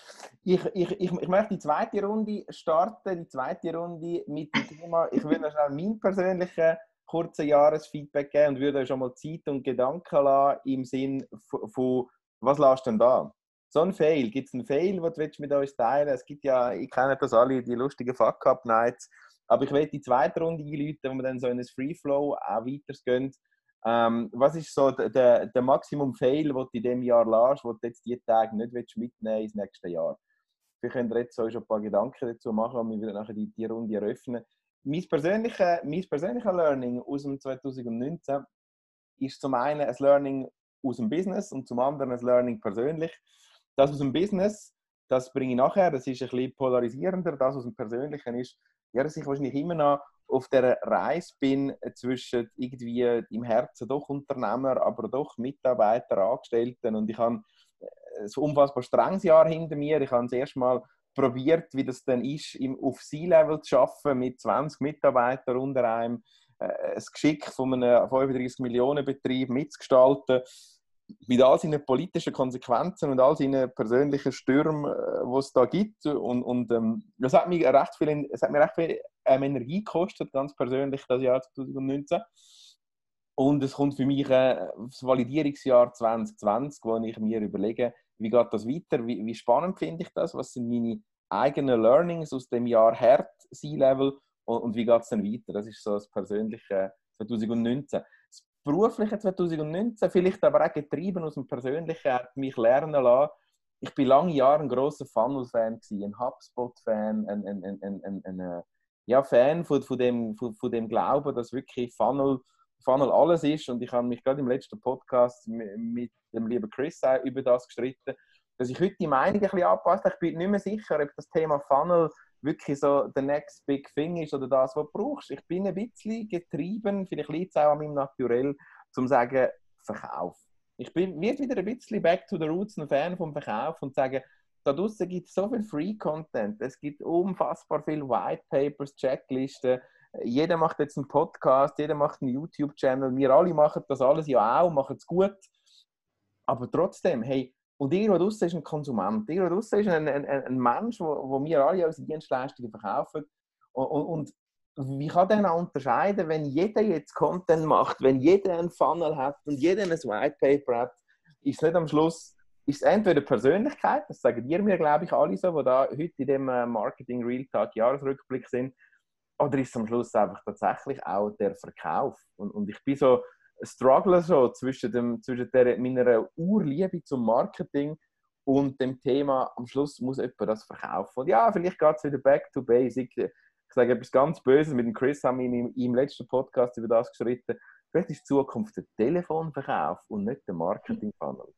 Ich, ich, ich, ich möchte die zweite Runde starten, die zweite Runde mit dem Thema, ich würde noch schnell mein persönlichen kurzen Jahresfeedback geben und würde euch schon mal Zeit und Gedanken lassen im Sinn von, von was lasst denn da? So ein Fail, gibt es einen Fail, den du mit uns teilen Es gibt ja, ich kenne das alle, die lustigen Fuck-Up-Nights, aber ich werde die zweite Runde einläuten, wo wir dann so in ein Free-Flow auch weitergehen. Ähm, was ist so der, der Maximum Fail, den du in diesem Jahr lässt, den du jetzt diese Tage nicht mitnehmen willst ins nächste Jahr? Wir können jetzt so ein paar Gedanken dazu machen und wir werden nachher die, die Runde eröffnen. Mein persönliches mein persönliche Learning aus dem 2019 ist zum einen ein Learning aus dem Business und zum anderen ein Learning persönlich. Das aus dem Business, das bringe ich nachher, das ist ein bisschen polarisierender. Das aus dem Persönlichen ist, ja, dass ich wahrscheinlich immer noch auf der Reise bin zwischen irgendwie im Herzen doch Unternehmer, aber doch Mitarbeiter, Angestellten und ich habe ein unfassbar strenges Jahr hinter mir. Ich habe das erste Mal probiert, wie das dann ist, auf C-Level zu arbeiten mit 20 Mitarbeitern unter einem, äh, das Geschick von einem 35 Millionen Betrieb mitzugestalten mit all seinen politischen Konsequenzen und all seinen persönlichen Stürmen, äh, die es da gibt. Und, und ähm, das hat mir recht viel, es hat mir recht viel ähm, Energie gekostet, ganz persönlich, das Jahr 2019. Und es kommt für mich äh, das Validierungsjahr 2020, wo ich mir überlege, wie geht das weiter, wie, wie spannend finde ich das, was sind meine eigenen Learnings aus dem Jahr Herd C-Level und, und, wie geht es dann weiter. Das ist so das persönliche 2019 berufliche 2019, vielleicht aber auch getrieben aus dem Persönlichen, hat mich lernen lassen. Ich bin lange Jahre ein großer Funnel-Fan, ein HubSpot-Fan, ein, ein, ein, ein, ein, äh, ja, Fan von, von, dem, von, von dem Glauben, dass wirklich Funnel, Funnel alles ist. Und ich habe mich gerade im letzten Podcast mit dem lieben Chris über das gestritten, dass ich heute die Meinung ein bisschen anpasst. Ich bin nicht mehr sicher, ob das Thema Funnel wirklich so der next big thing ist oder das, was du brauchst. Ich bin ein bisschen getrieben, vielleicht liegt es auch an meinem Naturell, zum zu sagen, Verkauf. Ich bin wird wieder ein bisschen back to the roots, ein Fan vom Verkauf und sagen, da draußen gibt es so viel Free Content, es gibt unfassbar viele White Papers, Checklisten. Jeder macht jetzt einen Podcast, jeder macht einen YouTube-Channel. Wir alle machen das alles ja auch, machen es gut. Aber trotzdem, hey, und irgendwo draußen ist ein Konsument, irgendwo draußen ist ein, ein, ein Mensch, wo, wo wir alle unsere Dienstleistungen verkaufen. Und, und, und wie kann der unterscheiden, wenn jeder jetzt Content macht, wenn jeder einen Funnel hat und jeder ein White Paper hat, ist es nicht am Schluss, ist es entweder Persönlichkeit, das sagen dir mir, glaube ich, alle so, die da heute in dem äh, Marketing Real Talk Jahresrückblick sind, oder ist es am Schluss einfach tatsächlich auch der Verkauf? Und, und ich bin so, struggle so zwischen, dem, zwischen der, meiner Urliebe zum Marketing und dem Thema, am Schluss muss jemand das verkaufen. Und ja, vielleicht geht es wieder back to basic. Ich sage etwas ganz Böses. Mit dem Chris haben wir im, im letzten Podcast über das geschritten. Vielleicht ist die Zukunft der Telefonverkauf und nicht der Marketing-Funnel.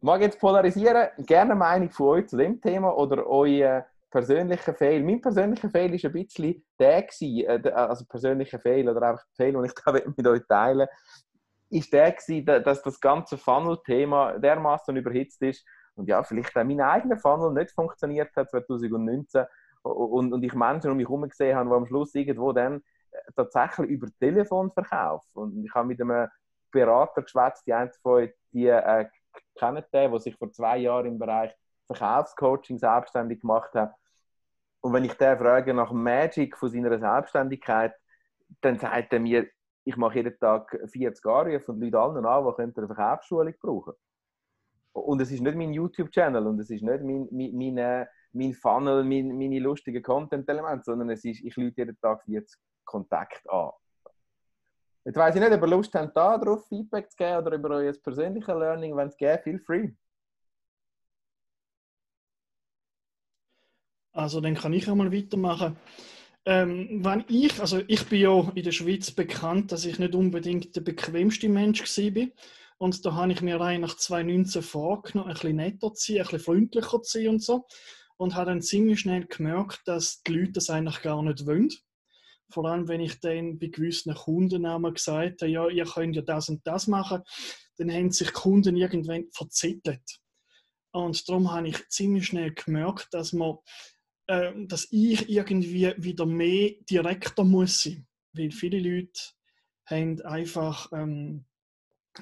Mag jetzt polarisieren. Gerne eine Meinung von euch zu dem Thema oder euer persönlicher Fail. Mein persönlicher Fail war ein bisschen der, gewesen, äh, also persönlicher Fail oder einfach der Fail, den ich mit euch teile, ist der gewesen, dass das ganze Funnel-Thema dermaßen überhitzt ist und ja, vielleicht auch mein eigener Funnel nicht funktioniert hat 2019 und, und ich Menschen um mich herum gesehen habe, die am Schluss irgendwo dann äh, tatsächlich über Telefon verkaufen. Und ich habe mit einem Berater geschwätzt, die einen von euch, die äh, kennen der sich vor zwei Jahren im Bereich Verkaufscoaching selbstständig gemacht hat. Und wenn ich den frage nach Magic von seiner Selbstständigkeit, dann sagt er mir, ich mache jeden Tag 40 Anrufe und Leute allen an, die eine Verkaufsschulung brauchen. Und es ist nicht mein YouTube-Channel und es ist nicht mein, mein, mein, äh, mein Funnel, mein, meine lustigen Content-Elemente, sondern es ist, ich lüte jeden Tag 40 Kontakte an. Jetzt weiss ich nicht, ob ihr Lust habt, da drauf Feedback zu geben oder über euer persönliches Learning, wenn es geht, feel free. Also dann kann ich auch mal weitermachen. Ähm, wenn ich, also ich bin ja in der Schweiz bekannt, dass ich nicht unbedingt der bequemste Mensch war. Und da habe ich mir eigentlich 2019 vorgenommen, ein bisschen netter zu sein, ein bisschen freundlicher zu sein und so. Und habe dann ziemlich schnell gemerkt, dass die Leute das eigentlich gar nicht wollen. Vor allem, wenn ich dann bei gewissen Kundennamen gesagt habe, ja, ihr könnt ja das und das machen, dann haben sich Kunden irgendwann verzettelt. Und darum habe ich ziemlich schnell gemerkt, dass, man, äh, dass ich irgendwie wieder mehr direkter muss sein. Weil viele Leute haben einfach ähm,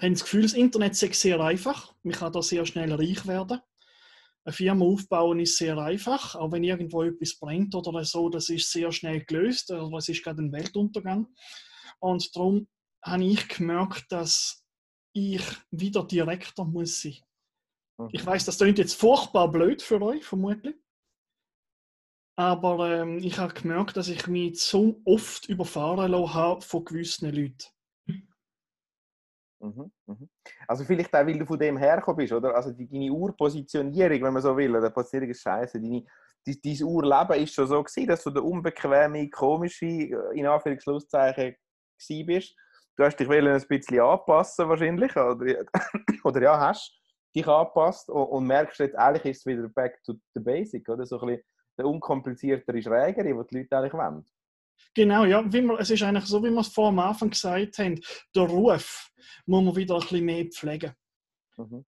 haben das Gefühl, das Internet sei sehr einfach. Man kann da sehr schnell reich werden. Eine Firma aufbauen ist sehr einfach, auch wenn irgendwo etwas brennt oder so, das ist sehr schnell gelöst, oder es ist gerade ein Weltuntergang. Und darum habe ich gemerkt, dass ich wieder direkter muss sein. Mhm. Ich weiß, das klingt jetzt furchtbar blöd für euch, vermutlich. Aber ähm, ich habe gemerkt, dass ich mich so oft überfahren habe von gewissen Leuten. Mhm, mhm. Also vielleicht auch, weil du von dem hergekommen bist, oder? Also deine Urpositionierung, wenn man so will, oder Positionierung ist scheiße. Deine, dein, dein Urleben ist schon so gewesen, dass du der unbequeme, komische, äh, in Anführungszeichen, gewesen bist. Du hast dich ein bisschen anpassen wahrscheinlich, oder, oder ja, hast dich angepasst und, und, merkst jetzt, eigentlich ist es wieder back to the basic, oder? So ein bisschen der unkompliziertere Schräger, den die Leute eigentlich wollen. Genau, ja. Wie wir, es ist eigentlich so, wie wir es vor am Anfang gesagt haben, der Ruf muss man wieder ein bisschen mehr pflegen. Mhm.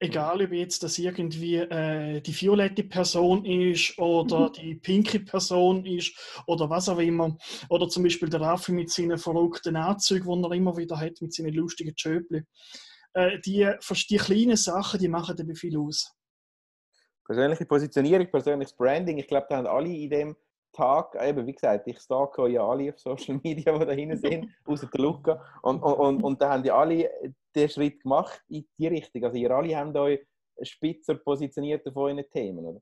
Egal, ob jetzt das irgendwie äh, die violette Person ist oder mhm. die pinke Person ist oder was auch immer. Oder zum Beispiel der Raffi mit seinen verrückten Anzügen, die er immer wieder hat, mit seinen lustigen Schöpli. Äh, die, die kleinen Sachen, die machen eben viel aus. Persönliche Positionierung, persönliches Branding, ich glaube, da haben alle in dem Tag, eben wie gesagt, ich stalke ja alle auf Social Media, die da hinten sind, außer der Luca. Und, und, und, und da haben die alle den Schritt gemacht in die Richtung. Also ihr alle habt euch spitzer positioniert auf euren Themen.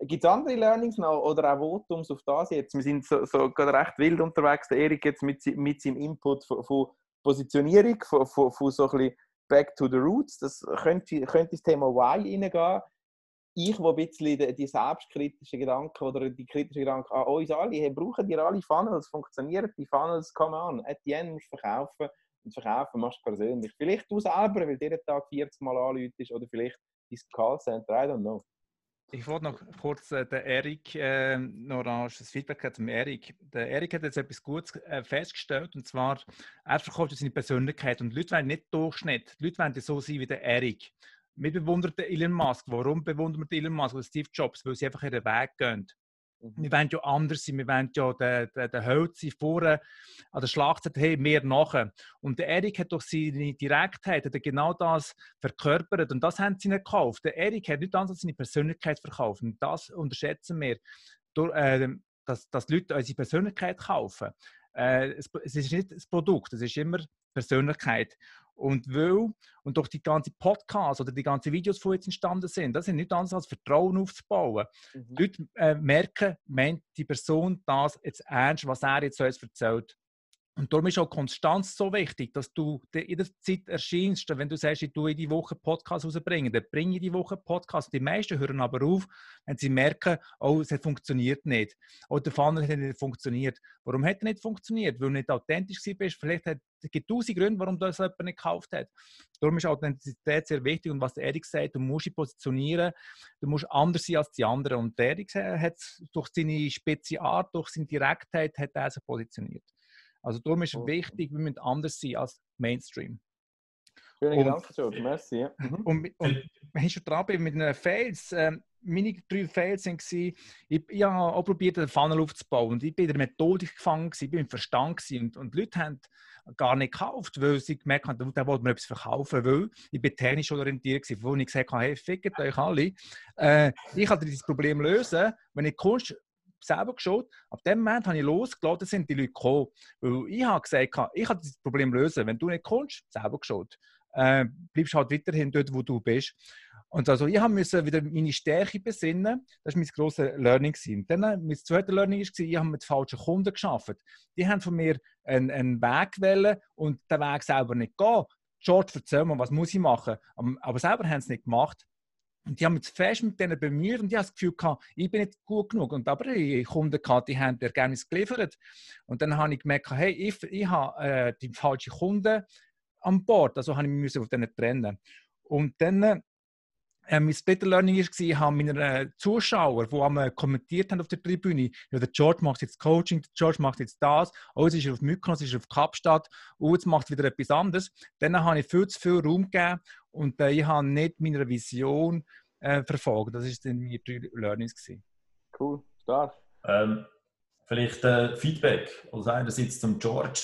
Gibt es andere Learnings noch oder auch Votums auf das jetzt? Wir sind so, so gerade recht wild unterwegs. Der Erik jetzt mit, mit seinem Input von, von Positionierung, von, von, von, so ein bisschen Back to the Roots. Das könnte, könnte das Thema Why reingehen ich, wo ein bisschen die, selbstkritischen Gedanken oder die kritischen Gedanken an uns alle, hey, brauchen die alle Funnels, funktionieren die Funnels, come on, end musst du verkaufen und verkaufen machst du persönlich. Vielleicht du selber, weil dir jeden Tag 40 Mal anläutest oder vielleicht dein Callcenter, I don't know. Ich wollte noch kurz äh, den Erik äh, noch das Feedback zum Erik. Der Erik hat jetzt etwas Gutes äh, festgestellt und zwar, er verkauft seine Persönlichkeit und die Leute wollen nicht Durchschnitt. Die Leute wollen so sein wie der Erik. Wir bewundern Elon Musk. Warum bewundern wir Elon Musk oder Steve Jobs? Weil sie einfach ihren Weg gehen. Mhm. Wir wollen ja anders sein, wir wollen ja den, den, den Hölz vorne an der Schlacht hey, mehr nachher. Und der Erik hat durch seine Direktheit hat genau das verkörpert und das haben sie nicht gekauft. Der Erik hat nicht anders seine Persönlichkeit verkauft und das unterschätzen wir, durch, äh, dass, dass Leute unsere Persönlichkeit kaufen. Äh, es, es, ist nicht das Produkt, es ist immer Persönlichkeit. Und weil, und durch die ganzen Podcasts oder die ganzen Videos, die jetzt entstanden sind, das sind nicht anders als Vertrauen aufzubauen. Mhm. Die Leute äh, merken, meint die Person das jetzt ernst, was er jetzt uns erzählt. Und darum ist auch Konstanz so wichtig, dass du in der Zeit erscheinst. Wenn du sagst, ich tue die Woche Podcast rausbringen, dann bringe ich die Woche Podcast. Die meisten hören aber auf, wenn sie merken, oh, es funktioniert nicht. Oder der Funnel hat nicht funktioniert. Warum hat er nicht funktioniert? Weil du nicht authentisch bist. Vielleicht hat, es gibt tausend Gründe, warum das jemand nicht gekauft hat. Darum ist Authentizität sehr wichtig. Und was der Erik sagt, du musst dich positionieren, du musst anders sein als die anderen. Und der Erik hat durch seine spitze Art, durch seine Direktheit, hat er sich positioniert. Also darum ist es wichtig, wir müssen anders sein als Mainstream. Schöne Gedanken, George. Merci. Ja. Mhm. Und, und wenn ich schon dran bin mit den Fails, ähm, meine drei Fails waren, ich, ich habe auch probiert, den Funnel aufzubauen. Und ich bin in der Methodik gefangen, ich bin im Verstand. Und, und die Leute haben gar nicht gekauft, weil sie gemerkt haben, da wollte man etwas verkaufen, weil ich bin technisch orientiert war, wo ich gesagt habe, hey, fickt euch alle. Äh, ich kann dieses Problem lösen, wenn ich Kunst selber geschaut. Ab dem Moment habe ich losgelassen, sind die Leute gekommen. Weil ich habe gesagt, ich kann das Problem lösen. Wenn du nicht kommst, selber geschaut. Äh, bleibst halt weiterhin dort, wo du bist. Und also ich musste wieder meine Stärke besinnen. Das war mein grosses Learning. Und dann, äh, mein zweites Learning war, ich habe mit falschen Kunden geschafft. Die haben von mir einen, einen Weg gewählt und den Weg selber nicht gehen. George, erzähl mir, was muss ich machen? Aber selber haben sie es nicht gemacht. Und die haben mich fest mit denen bemüht und ich habe das Gefühl gehabt, ich bin nicht gut genug. Und aber die Kunden gehabt, die haben Ergebnis geliefert. Und dann habe ich gemerkt, hey, ich, ich habe äh, die falschen Kunden an Bord. Also habe ich mich auf denen trennen. Und dann äh, mein Splitter Learning war, haben meine Zuschauer, die haben kommentiert haben auf der Tribüne, ja, der George macht jetzt Coaching, der George macht jetzt das, oh, jetzt ist er auf Mykonos, jetzt ist er auf Kapstadt, oh, jetzt macht wieder etwas anderes. Dann habe ich viel zu viel Raum gegeben und äh, ich habe nicht meine Vision äh, verfolgt. Das waren meine drei Learnings. Gewesen. Cool, stark. Ähm, vielleicht äh, Feedback, also einerseits zum George,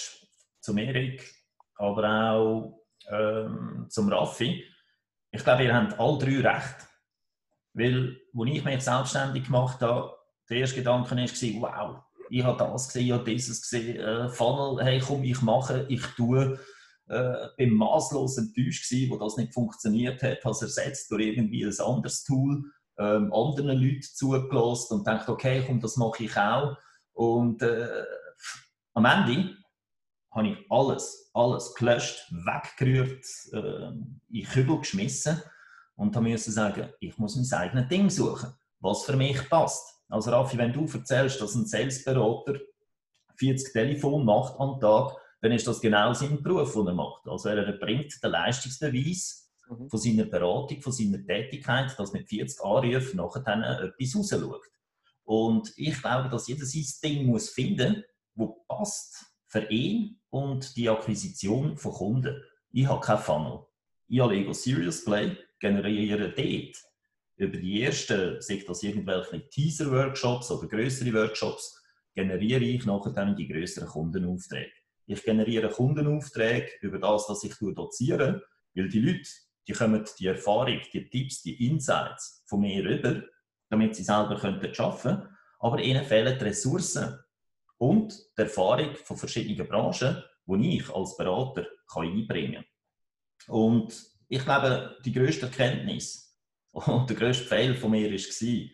zum Erik, aber auch ähm, zum Raffi ich glaube, ihr habt alle drei recht. Weil, als ich mich selbstständig gemacht habe, der erste Gedanke war, wow, ich habe das gesehen, ich habe dieses gesehen, äh, Funnel, hey komm, ich mache, ich tue. Äh, bin maßlos enttäuscht wo das nicht funktioniert hat, habe es ersetzt durch irgendwie ein anderes Tool, ähm, anderen Leuten zugelassen und dachte, okay, komm, das mache ich auch. Und äh, am Ende habe ich alles, alles gelöscht, weggerührt, äh, in Kübel geschmissen und habe müssen sagen, ich muss mein eigenes Ding suchen, was für mich passt. Also Raffi, wenn du erzählst, dass ein Salesberater 40 Telefone macht am Tag, dann ist das genau sein Beruf, den er macht. Also er bringt den Leistungsbeweis mhm. von seiner Beratung, von seiner Tätigkeit, dass mit 40 Anrufen nachher etwas rausschaut. Und ich glaube, dass jeder sein Ding muss finden, wo passt für ihn und die Akquisition von Kunden. Ich habe keinen Funnel. Ich habe Lego Serious Play, generiere dort über die ersten, sei das irgendwelche Teaser-Workshops oder größere Workshops, generiere ich nachher dann die größeren Kundenaufträge. Ich generiere Kundenaufträge über das, was ich doziere, weil die Leute, die kommen die Erfahrung, die Tipps, die Insights von mir rüber, damit sie selber arbeiten können, aber ihnen fehlen die Ressourcen und die Erfahrung von verschiedenen Branchen, die ich als Berater kann einbringen kann. Und ich glaube, die grösste Erkenntnis und der grösste Fehler von mir war, zu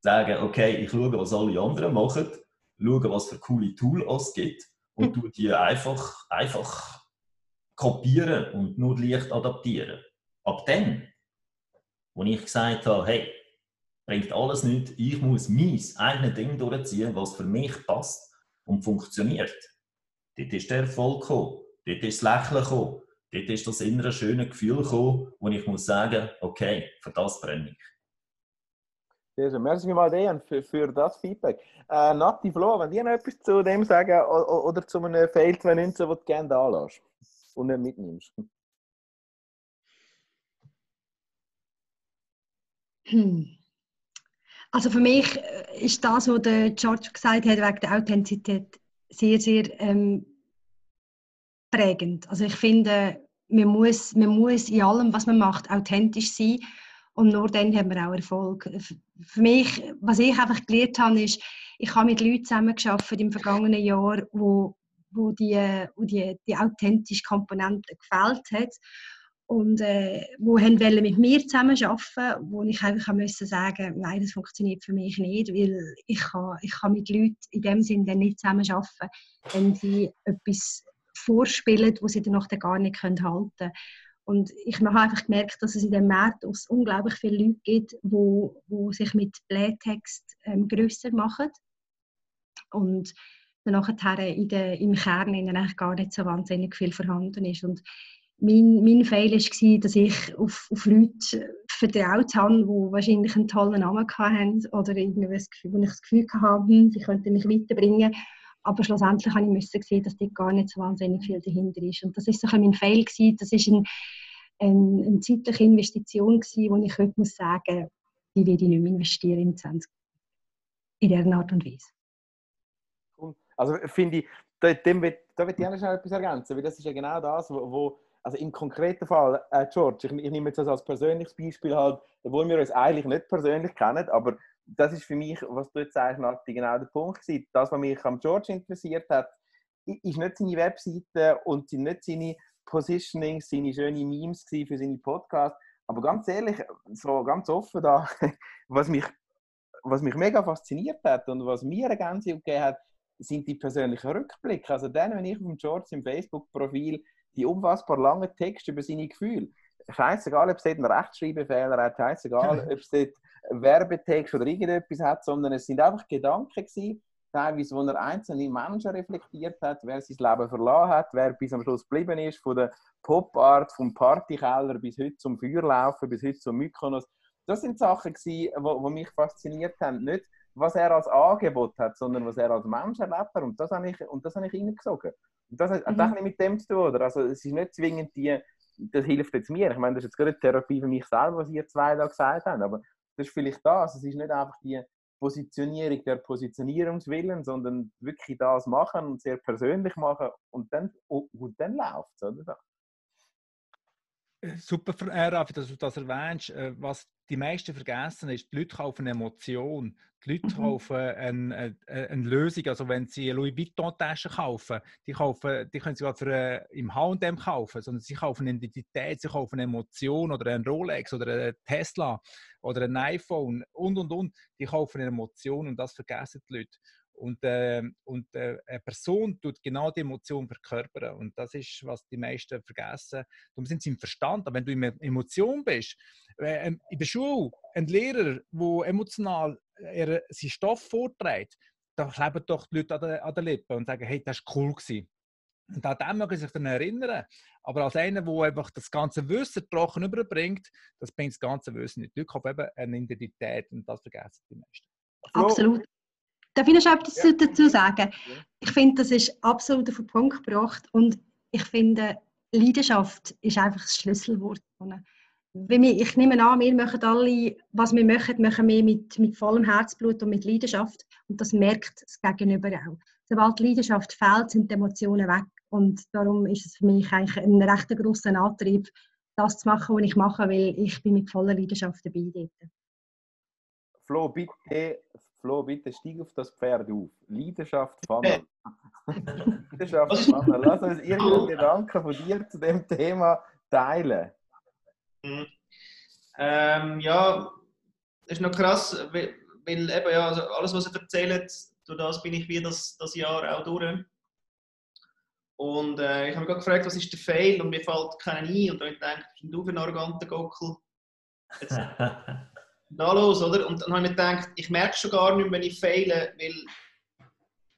sagen, okay, ich schaue, was alle anderen machen, schaue, was für coole Tools es gibt und hm. die einfach, einfach kopieren und nur leicht adaptieren. Ab dann, wo ich gesagt habe, hey, bringt alles nichts, ich muss mein eigenes Ding durchziehen, was für mich passt, und funktioniert. Dort ist der Erfolg gekommen, dort ist das Lächeln gekommen, dort ist das innere schöne Gefühl gekommen, wo ich muss sagen, okay, für das brenne ich. Also, merci mal Dejan für, für das Feedback. Äh, Nati, Flo, wenn ihr noch etwas zu dem sagen oder, oder zu einem Feld 2019, das du gerne da lässt und nicht mitnimmst. Hm. Also für mich äh, ist das, was der George gesagt hat, wegen der Authentizität sehr, sehr ähm, prägend. Also ich finde, man muss, man muss in allem, was man macht, authentisch sein und nur dann haben wir auch Erfolg. Für mich, was ich einfach gelernt habe, ist, ich habe mit Leuten zusammengearbeitet im vergangenen Jahr, wo, wo, die, wo die, die authentische Komponente gefällt hat und äh, wo haben mit mir zusammen arbeiten, wo ich einfach müssen sagen, nein, das funktioniert für mich nicht, weil ich kann, ich kann mit Leuten in dem Sinne nicht zusammen arbeiten, wenn sie etwas vorspielen, wo sie dann noch gar nicht können halten. Und ich habe einfach gemerkt, dass es in dem Markt unglaublich viele Leute gibt, wo, wo sich mit Playtext ähm, grösser machen. Und dann in der, im Kern gar nicht so wahnsinnig viel vorhanden ist. Und mein, mein Fehler war, dass ich auf, auf Leute vertraut habe, die wahrscheinlich einen tollen Namen hatten oder irgendwas, wo ich das Gefühl hatte, hm, sie könnten mich weiterbringen. Aber schlussendlich habe ich sehen, dass dort gar nicht so wahnsinnig viel dahinter ist. Und das ist so mein Fehler. Das ist ein, ein, eine zeitliche Investition, wo ich heute muss sagen die werde ich nicht mehr investieren in 20 in dieser Art und Weise. Also finde ich, da, dem da wird ich noch etwas ergänzen, weil das ist ja genau das, wo, wo also im konkreten Fall, äh, George, ich, ich, nehme jetzt das als persönliches Beispiel halt, obwohl wir uns eigentlich nicht persönlich kennen, aber das ist für mich, was du jetzt sagst, genau der Punkt gewesen. Das, was mich am George interessiert hat, ist nicht seine Webseite und sind nicht seine Positionings, seine schönen Memes für seine Podcasts, aber ganz ehrlich, so ganz offen da, was mich, was mich mega fasziniert hat und was mir eine ganze gegeben hat, sind die persönlichen Rückblicke. Also dann, wenn ich auf dem George im Facebook-Profil die unfassbar langen Texte über seine Gefühle. Scheißegal, ob es dort einen Rechtschreibfehler hat, scheißegal, ob es dort einen Werbetext oder irgendetwas hat, sondern es sind einfach Gedanken gewesen, teilweise, wo er einzelne Menschen reflektiert hat, wer sein Leben verloren hat, wer bis am Schluss geblieben ist, von der Pop-Art, vom Partykeller bis heute zum Feuerlaufen, bis heute zum Mykonos. Das sind Sachen, die mich fasziniert haben. Nicht, was er als Angebot hat, sondern was er als Mensch erlebt hat. Und das habe ich, und das habe ich reingezogen. Und das hat mhm. auch nicht mit dem zu tun. Oder? Also, es ist nicht zwingend die, das hilft jetzt mir. Ich meine, das ist jetzt gerade Therapie für mich selber, was ihr zwei da gesagt habt. Aber das ist vielleicht das. Es ist nicht einfach die Positionierung der Positionierungswillen, sondern wirklich das machen und sehr persönlich machen und dann, und dann läuft es. Oder? Äh, super, äh, Raffi, dass du das erwähnst. Äh, was die meisten vergessen ist, die Leute kaufen eine Emotion. Die Leute mhm. kaufen eine, eine, eine, Lösung. Also wenn sie eine Louis Vuitton-Tasche kaufen, die, kaufen, die können sie gerade für, äh, im H&M kaufen, sondern sie kaufen eine Identität, sie kaufen eine Emotion oder ein Rolex oder ein Tesla oder ein iPhone und, und, und. Die kaufen eine Emotion und das vergessen die Leute. Und, äh, und äh, eine Person tut genau die Emotion verkörpern. Und das ist, was die meisten vergessen. Darum sind sie im Verstand. Aber wenn du in Emotion bist, äh, in der Schule, ein Lehrer, der emotional äh, seinen Stoff vorträgt, da kleben doch die Leute an den, an den Lippen und sagen, hey, das war cool. Gewesen. Und an dem mögen sich dann erinnern. Aber als einer, der einfach das ganze Wissen trocken überbringt, das bringt das ganze Wissen nicht. Ich habe eben eine Identität und das vergessen die meisten. Absolut. Darf ich noch etwas ja. dazu sagen? Ich finde, das ist absolut auf den Punkt gebracht und ich finde, Leidenschaft ist einfach das Schlüsselwort. Ich nehme an, wir machen alle, was wir machen, machen wir mit, mit vollem Herzblut und mit Leidenschaft und das merkt das Gegenüber auch. Sobald die Leidenschaft fehlt, sind die Emotionen weg und darum ist es für mich eigentlich ein recht grosser Antrieb, das zu machen, was ich mache, weil ich bin mit voller Leidenschaft dabei bin. Flo, bitte Flo, bitte steig auf das Pferd auf. Leidenschaft Funnel. Leidenschaft Funnel. Lass uns irgendeinen Gedanken von dir zu dem Thema teilen. Mhm. Ähm, ja, das ist noch krass, weil, weil eben, ja, also alles, was er erzählt, durch das bin ich wie das, das Jahr auch durch. Und äh, ich habe mich gerade gefragt, was ist der Fail? Und mir fällt keiner ein. Und dann habe ich gedacht, du für ein arroganter Gockel. Jetzt, da los, oder? Und dann habe ich mir gedacht, ich merke schon gar nicht, wenn ich fehle, weil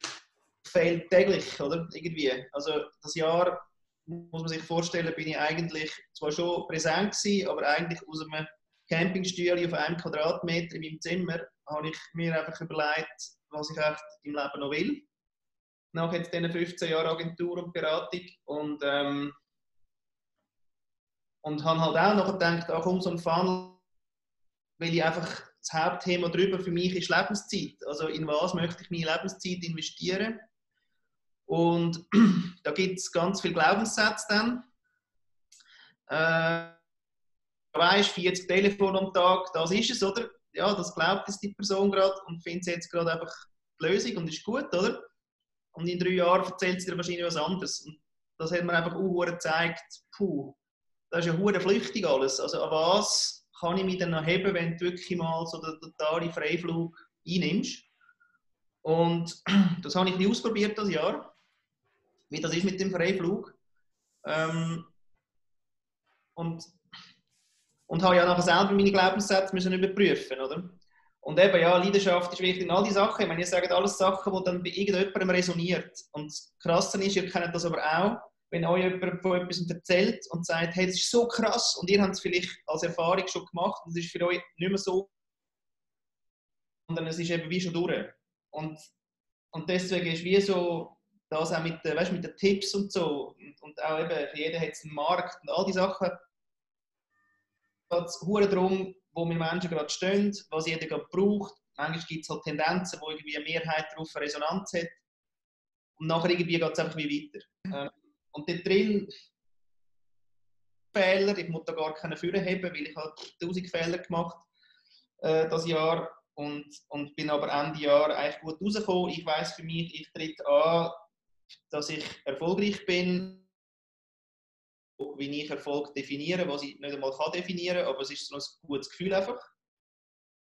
ich fehle täglich, oder? Irgendwie. Also das Jahr, muss man sich vorstellen, bin ich eigentlich zwar schon präsent gewesen, aber eigentlich aus einem Campingstühle auf einem Quadratmeter in meinem Zimmer habe ich mir einfach überlegt, was ich echt im Leben noch will. Nach jetzt diesen 15 Jahren Agentur und Beratung und ähm, und habe halt auch noch gedacht, ach komm, so ein Funnel weil ich einfach das Hauptthema darüber für mich ist Lebenszeit. Also in was möchte ich meine Lebenszeit investieren? Und da gibt es ganz viele Glaubenssätze dann. Äh, du weißt, 40 Telefon am Tag, das ist es, oder? Ja, das glaubt jetzt die Person gerade und findet jetzt gerade einfach die Lösung und ist gut, oder? Und in drei Jahren erzählt sie dir wahrscheinlich was anderes. Und das hat mir einfach auch gezeigt, puh, das ist ja flüchtig alles. Also an was kann ich mich dann noch heben, wenn du wirklich mal so den totalen Freiflug einnimmst. Und das habe ich nicht ausprobiert das Jahr, wie das ist mit dem Freiflug. Ähm, und, und habe ja nachher selber meine Glaubenssätze müssen überprüfen, oder? Und eben, ja, Leidenschaft ist wichtig und all die Sachen. Ich meine, ihr sagt alles Sachen, die dann bei irgendjemandem resoniert. Und das Krasse ist, ihr kennt das aber auch, wenn euch jemand von etwas erzählt und sagt, hey, das ist so krass und ihr habt es vielleicht als Erfahrung schon gemacht und es ist für euch nicht mehr so, sondern es ist eben wie schon durch. Und, und deswegen ist wie so, das auch mit, weißt, mit den Tipps und so und, und auch eben, jeder hat einen Markt und all die Sachen, es geht darum, wo wir Menschen gerade stehen, was jeder gerade braucht. Manchmal gibt es halt Tendenzen, wo irgendwie eine Mehrheit darauf Resonanz hat. Und nachher irgendwie geht es einfach wie weiter. Ähm, und dort drin Fehler, ich muss da gar keine Führer haben, weil ich halt 1000 Fehler gemacht äh, das Jahr und, und bin aber Ende Jahr eigentlich gut rausgekommen. Ich weiß für mich, ich tritt an, dass ich erfolgreich bin, wie ich Erfolg definiere, was ich nicht einmal kann definieren kann, aber es ist so ein gutes Gefühl einfach.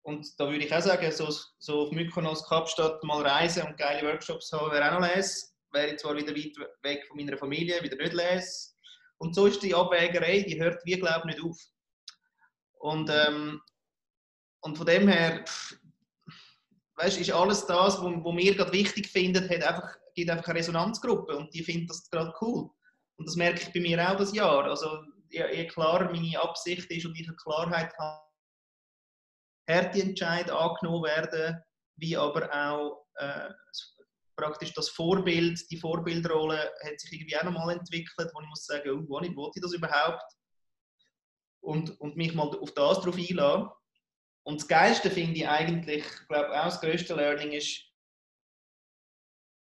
Und da würde ich auch sagen, so, so auf Mykonos, Kapstadt mal reisen und geile Workshops haben, wäre auch noch lesen wäre ich zwar wieder weit weg von meiner Familie, wieder nicht lese. Und so ist die Abwägerei, die hört wie glaube nicht auf. Und, ähm, und von dem her, weißt, ist alles das, was wir gerade wichtig finden, hat einfach, gibt einfach eine Resonanzgruppe und die finden das gerade cool. Und das merke ich bei mir auch das Jahr. Also je, je klarer meine Absicht ist und ich Klarheit habe, Härteentscheid angenommen werden, wie aber auch äh, praktisch das Vorbild, die Vorbildrolle hat sich irgendwie auch nochmal entwickelt, wo ich muss sagen, oh, wo wollte ich das überhaupt? Und, und mich mal auf das drauf einladen. Und das Geilste finde ich eigentlich, ich glaube auch das größte Learning ist,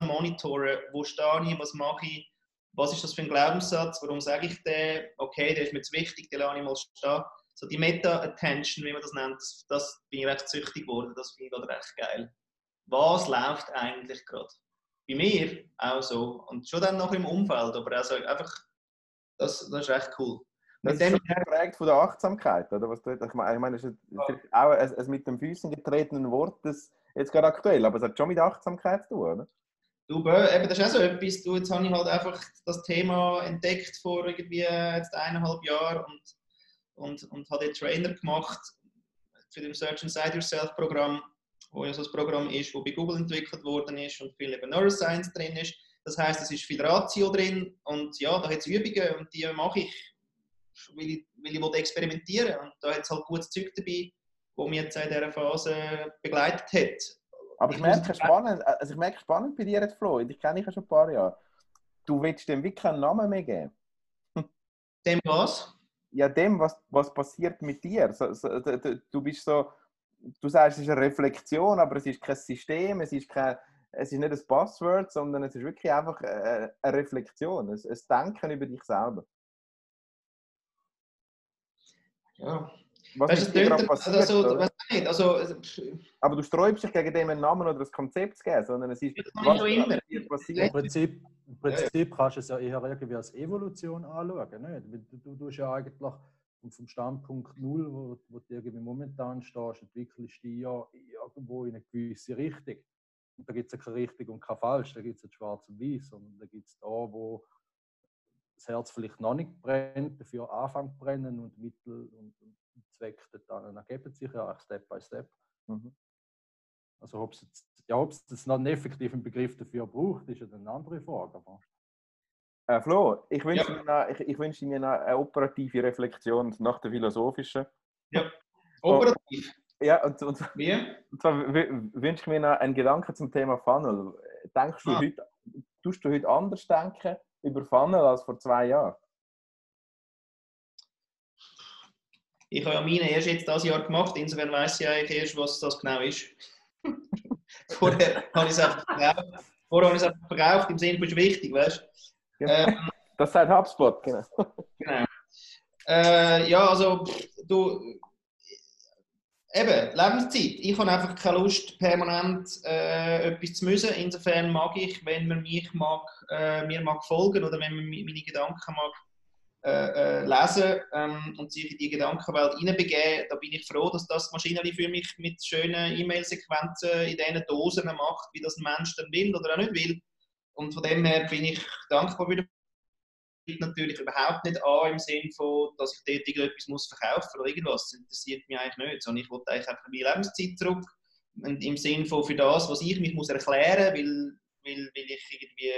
monitoren, wo stehe ich, was mache ich, was ist das für ein Glaubenssatz, warum sage ich den, okay, der ist mir zu wichtig, den lasse ich mal stehen. So die Meta-Attention, wie man das nennt, das, das bin ich recht süchtig geworden, das finde ich gerade recht geil. Was läuft eigentlich gerade? Bei mir auch so. Und schon dann noch im Umfeld, aber also einfach, das, das ist echt cool. Das ist geprägt von der Achtsamkeit, oder? Was du, ich meine, ich meine das ist ja. auch ein, ein mit den Füßen getretenes Wort, das jetzt gerade aktuell, aber es hat schon mit Achtsamkeit zu tun, oder? Du, eben, das ist auch so etwas. Du, jetzt habe ich halt einfach das Thema entdeckt vor irgendwie jetzt eineinhalb Jahren und, und, und habe den Trainer gemacht für das Search Inside Yourself Programm, wo ja so ein Programm ist, wo bei Google entwickelt worden ist und viel eben Neuroscience drin ist. Das heißt, es ist viel Ratio drin und ja, da hat es Übungen und die mache ich, weil ich, weil ich experimentieren und da hat es halt gutes Zeug dabei, wo mich jetzt in dieser Phase begleitet hat. Aber ich, ich merke spannend, also ich merke spannend bei dir jetzt, Flo, ich kenne dich ja schon ein paar Jahre. Du willst dem wirklich keinen Namen mehr geben. Dem was? Ja, dem, was, was passiert mit dir. So, so, du bist so, du sagst, es ist eine Reflexion, aber es ist kein System, es ist, kein, es ist nicht ein Passwort, sondern es ist wirklich einfach eine, eine Reflexion, ein, ein Denken über dich selber. Ja, was weißt, mit dir gerade passiert, also, was nicht, also, Aber du sträubst dich gegen dem einen Namen oder ein Konzept zu geben, sondern es ist, was immer. passiert. Im Prinzip, im Prinzip kannst du es ja eher irgendwie als Evolution anschauen. Nicht? Du, du, du ja eigentlich vom Standpunkt Null, wo, wo du irgendwie momentan stehst, entwickelst du dich ja irgendwo in eine gewisse Richtung. Und da gibt es ja keine richtig und keine falsch, da gibt es schwarz und weiß. Und da gibt es da, wo das Herz vielleicht noch nicht brennt, dafür anfängt zu brennen und Mittel und, und Zweck dann ergeben sich ja Step by Step. Mhm. Also ob es jetzt, ja, ob es jetzt noch einen effektiven Begriff dafür braucht, ist ja eine andere Frage. Aber äh, Flo, ich wünsche, ja. noch, ich, ich wünsche mir noch eine operative Reflexion nach der philosophischen. Ja, operativ. Und, ja, und, und, Wie? und zwar wünsche ich mir noch einen Gedanken zum Thema Funnel. Denkst du ah. heute, tust du heute anders denken über Funnel als vor zwei Jahren? Ich habe ja meine erst jetzt dieses Jahr gemacht, insofern weiß ich eigentlich erst, was das genau ist. Vorher habe ich es einfach verkauft. Vorher habe ich es einfach verkauft, im Sinne, du bist wichtig, weißt du? Ähm, das sagt HubSpot, genau. genau. Äh, ja, also, du, eben, Lebenszeit. Ich habe einfach keine Lust, permanent äh, etwas zu müssen. Insofern mag ich, wenn man mich mag, äh, mir mag folgen oder wenn man meine Gedanken mag äh, äh, lesen ähm, und sich in die Gedankenwelt hineinbegeben, da bin ich froh, dass das Maschinenli für mich mit schönen E-Mail-Sequenzen in diesen Dosen macht, wie das ein Mensch dann will oder auch nicht will. Und von dem her bin ich dankbar für natürlich überhaupt nicht an im Sinne von, dass ich dort irgendetwas muss verkaufen oder irgendwas. Das interessiert mich eigentlich nicht. Sondern ich wollte eigentlich einfach meine Lebenszeit zurück. Und Im Sinne von für das, was ich mich muss erklären muss, weil, weil, weil ich irgendwie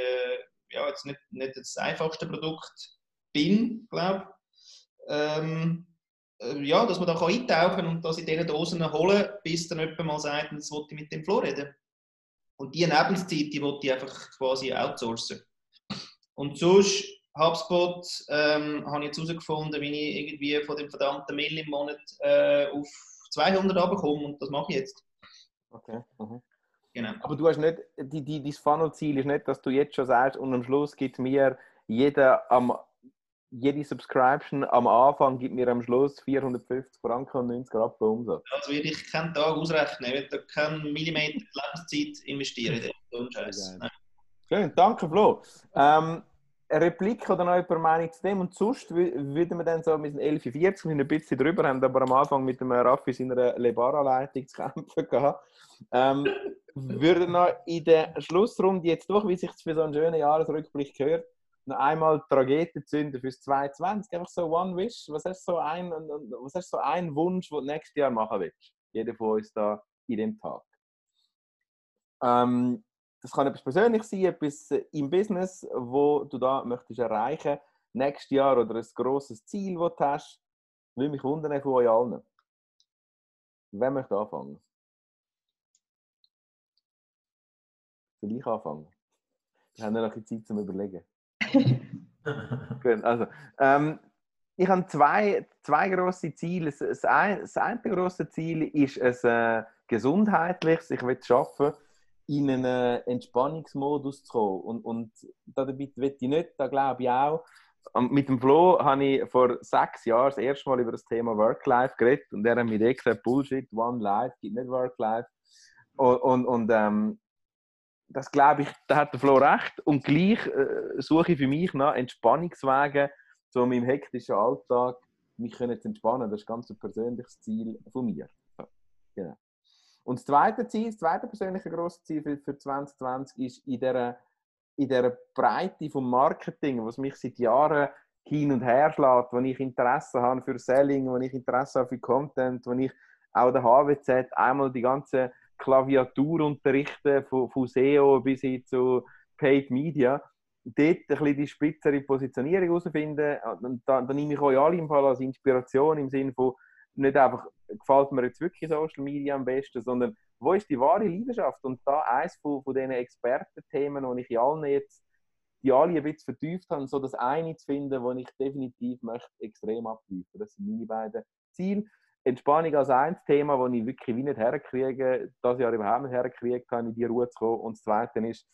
ja, jetzt nicht, nicht das einfachste Produkt bin, glaube ähm, äh, ja, dass man da eintauchen kann und das in diesen Dosen holen, bis dann jemand mal sagt, jetzt wollte ich mit dem Flo reden. Und die Lebenszeit, die wollte ich einfach quasi outsourcen. Und sonst, HubSpot, ähm, habe ich jetzt herausgefunden, wie ich irgendwie von dem verdammten Mail im Monat äh, auf 200 abkomme und das mache ich jetzt. Okay. Mhm. Genau. Aber du hast nicht, die, die, dein Funnel-Ziel ist nicht, dass du jetzt schon sagst, und am Schluss gibt mir jeder am jede Subscription am Anfang gibt mir am Schluss 450 Franken und 90 Rappen Umsatz. Also würde ich keinen Tag ausrechnen, ich würde keinen Millimeter Lebenszeit investieren. So Schön, danke Flo. Ähm, eine Replik oder noch eine Meinung zu dem und sonst würden wir dann so, wir sind 11.40 wir sind ein bisschen drüber, haben aber am Anfang mit dem Raffi seiner Lebara-Leitung zu kämpfen gehabt. Ähm, würden noch in der Schlussrunde jetzt durch, wie sich für so einen schönen Jahresrückblick gehört, einmal Tragödie zünden fürs 2020. Einfach so One Wish. Was hast so ein, was hast so ein Wunsch, den du nächstes Jahr machen willst? Jeder von uns da in dem Tag. Ähm, das kann etwas Persönliches sein, etwas im Business, wo du da möchtest erreichen nächstes Jahr oder ein grosses Ziel, das du hast. Will mich wundern von euch allen. Wer möchte anfangen? Soll ich anfangen? Wir haben noch ein bisschen Zeit zum Überlegen. Gut, also, ähm, ich habe zwei, zwei grosse Ziele. Das, ein, das eine grosse Ziel ist ein äh, gesundheitliches. Ich will es schaffen, in einen äh, Entspannungsmodus zu kommen. Und, und damit will ich nicht, da glaube ich auch. Mit dem Flo habe ich vor sechs Jahren das erste Mal über das Thema Work-Life geredet und er hat mir gesagt, Bullshit, One Life, gibt nicht Work-Life. Und, und, und ähm, das glaube ich, da hat der Flo recht. Und gleich äh, suche ich für mich nach Entspannungswege, so in meinem hektischen Alltag mich können zu entspannen. Das ist ganz ein persönliches Ziel von mir. Ja, genau. Und das zweite Ziel, das zweite persönliche große Ziel für, für 2020 ist in dieser, in dieser Breite vom Marketing, was mich seit Jahren hin und her schlägt, wo ich Interesse habe für Selling, wo ich Interesse habe für Content, wo ich auch der HWZ einmal die ganze Klaviatur unterrichten, von, von SEO bis hin zu Paid Media, dort ein bisschen die spitzere Positionierung herausfinden. Und da, da nehme ich euch alle im Fall als Inspiration im Sinne von, nicht einfach, gefällt mir jetzt wirklich Social Media am besten, sondern wo ist die wahre Leidenschaft? Und da eins von, von diesen Expertenthemen, die ich in allen jetzt, die alle ein bisschen vertieft habe, so das eine zu finden, wo ich definitiv möchte extrem abprüfen. Das sind meine beiden Ziele. Entspannung als ein Thema, das ich wirklich wie nicht herkriege, das Jahr überhaupt nicht herkriegt habe, in die Ruhe zu kommen. Und das Zweite ist,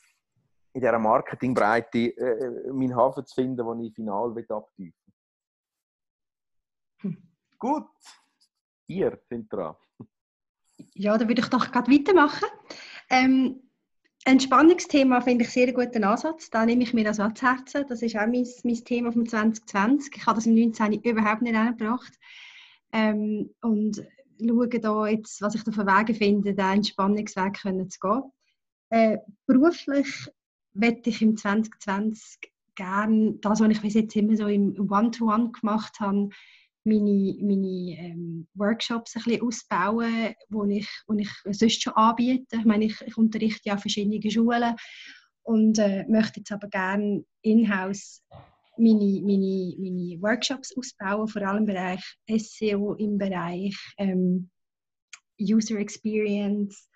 in dieser Marketingbreite äh, meinen Hafen zu finden, den ich final abtiefen hm. Gut, ihr sind dran. Ja, dann würde ich doch gerade weitermachen. Ähm, Entspannungsthema finde ich sehr guten Ansatz. Da nehme ich mir das an zu Herzen. Das ist auch mein, mein Thema vom 2020. Ich habe das im 19. überhaupt nicht angebracht. Ähm, und schaue da jetzt, was ich da für Wege finde, diesen Entspannungsweg können zu gehen. Äh, beruflich werde ich im 2020 gerne das, was ich bis jetzt immer so im One-to-One -One gemacht habe, meine, meine ähm, Workshops ein bisschen ausbauen, wo ich, wo ich sonst schon anbiete. Ich meine, ich, ich unterrichte ja verschiedene Schulen und äh, möchte jetzt aber gerne in-house meine, meine, meine Workshops ausbauen, vor allem im Bereich SEO, im Bereich ähm, User Experience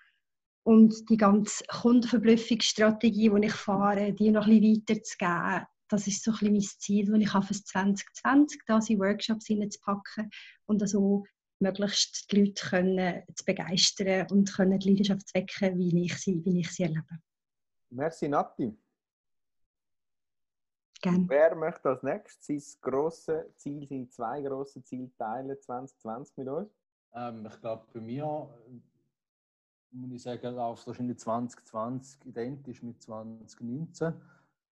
und die ganze Kundenverblüffungsstrategie, die ich fahre, die noch ein bisschen weiterzugeben. Das ist so ein bisschen mein Ziel, das ich habe für 2020 da in Workshops hineinzupacken und also möglichst die Leute können zu begeistern und können die Leidenschaft wecken, wie ich sie, wie ich sie erlebe. Merci, Nati. Gerne. Wer möchte als nächstes sein grosses Ziel, seine zwei grossen Ziele teilen 2020 mit uns? Ähm, ich glaube, bei mir äh, muss ich sagen, läuft wahrscheinlich 2020 identisch mit 2019.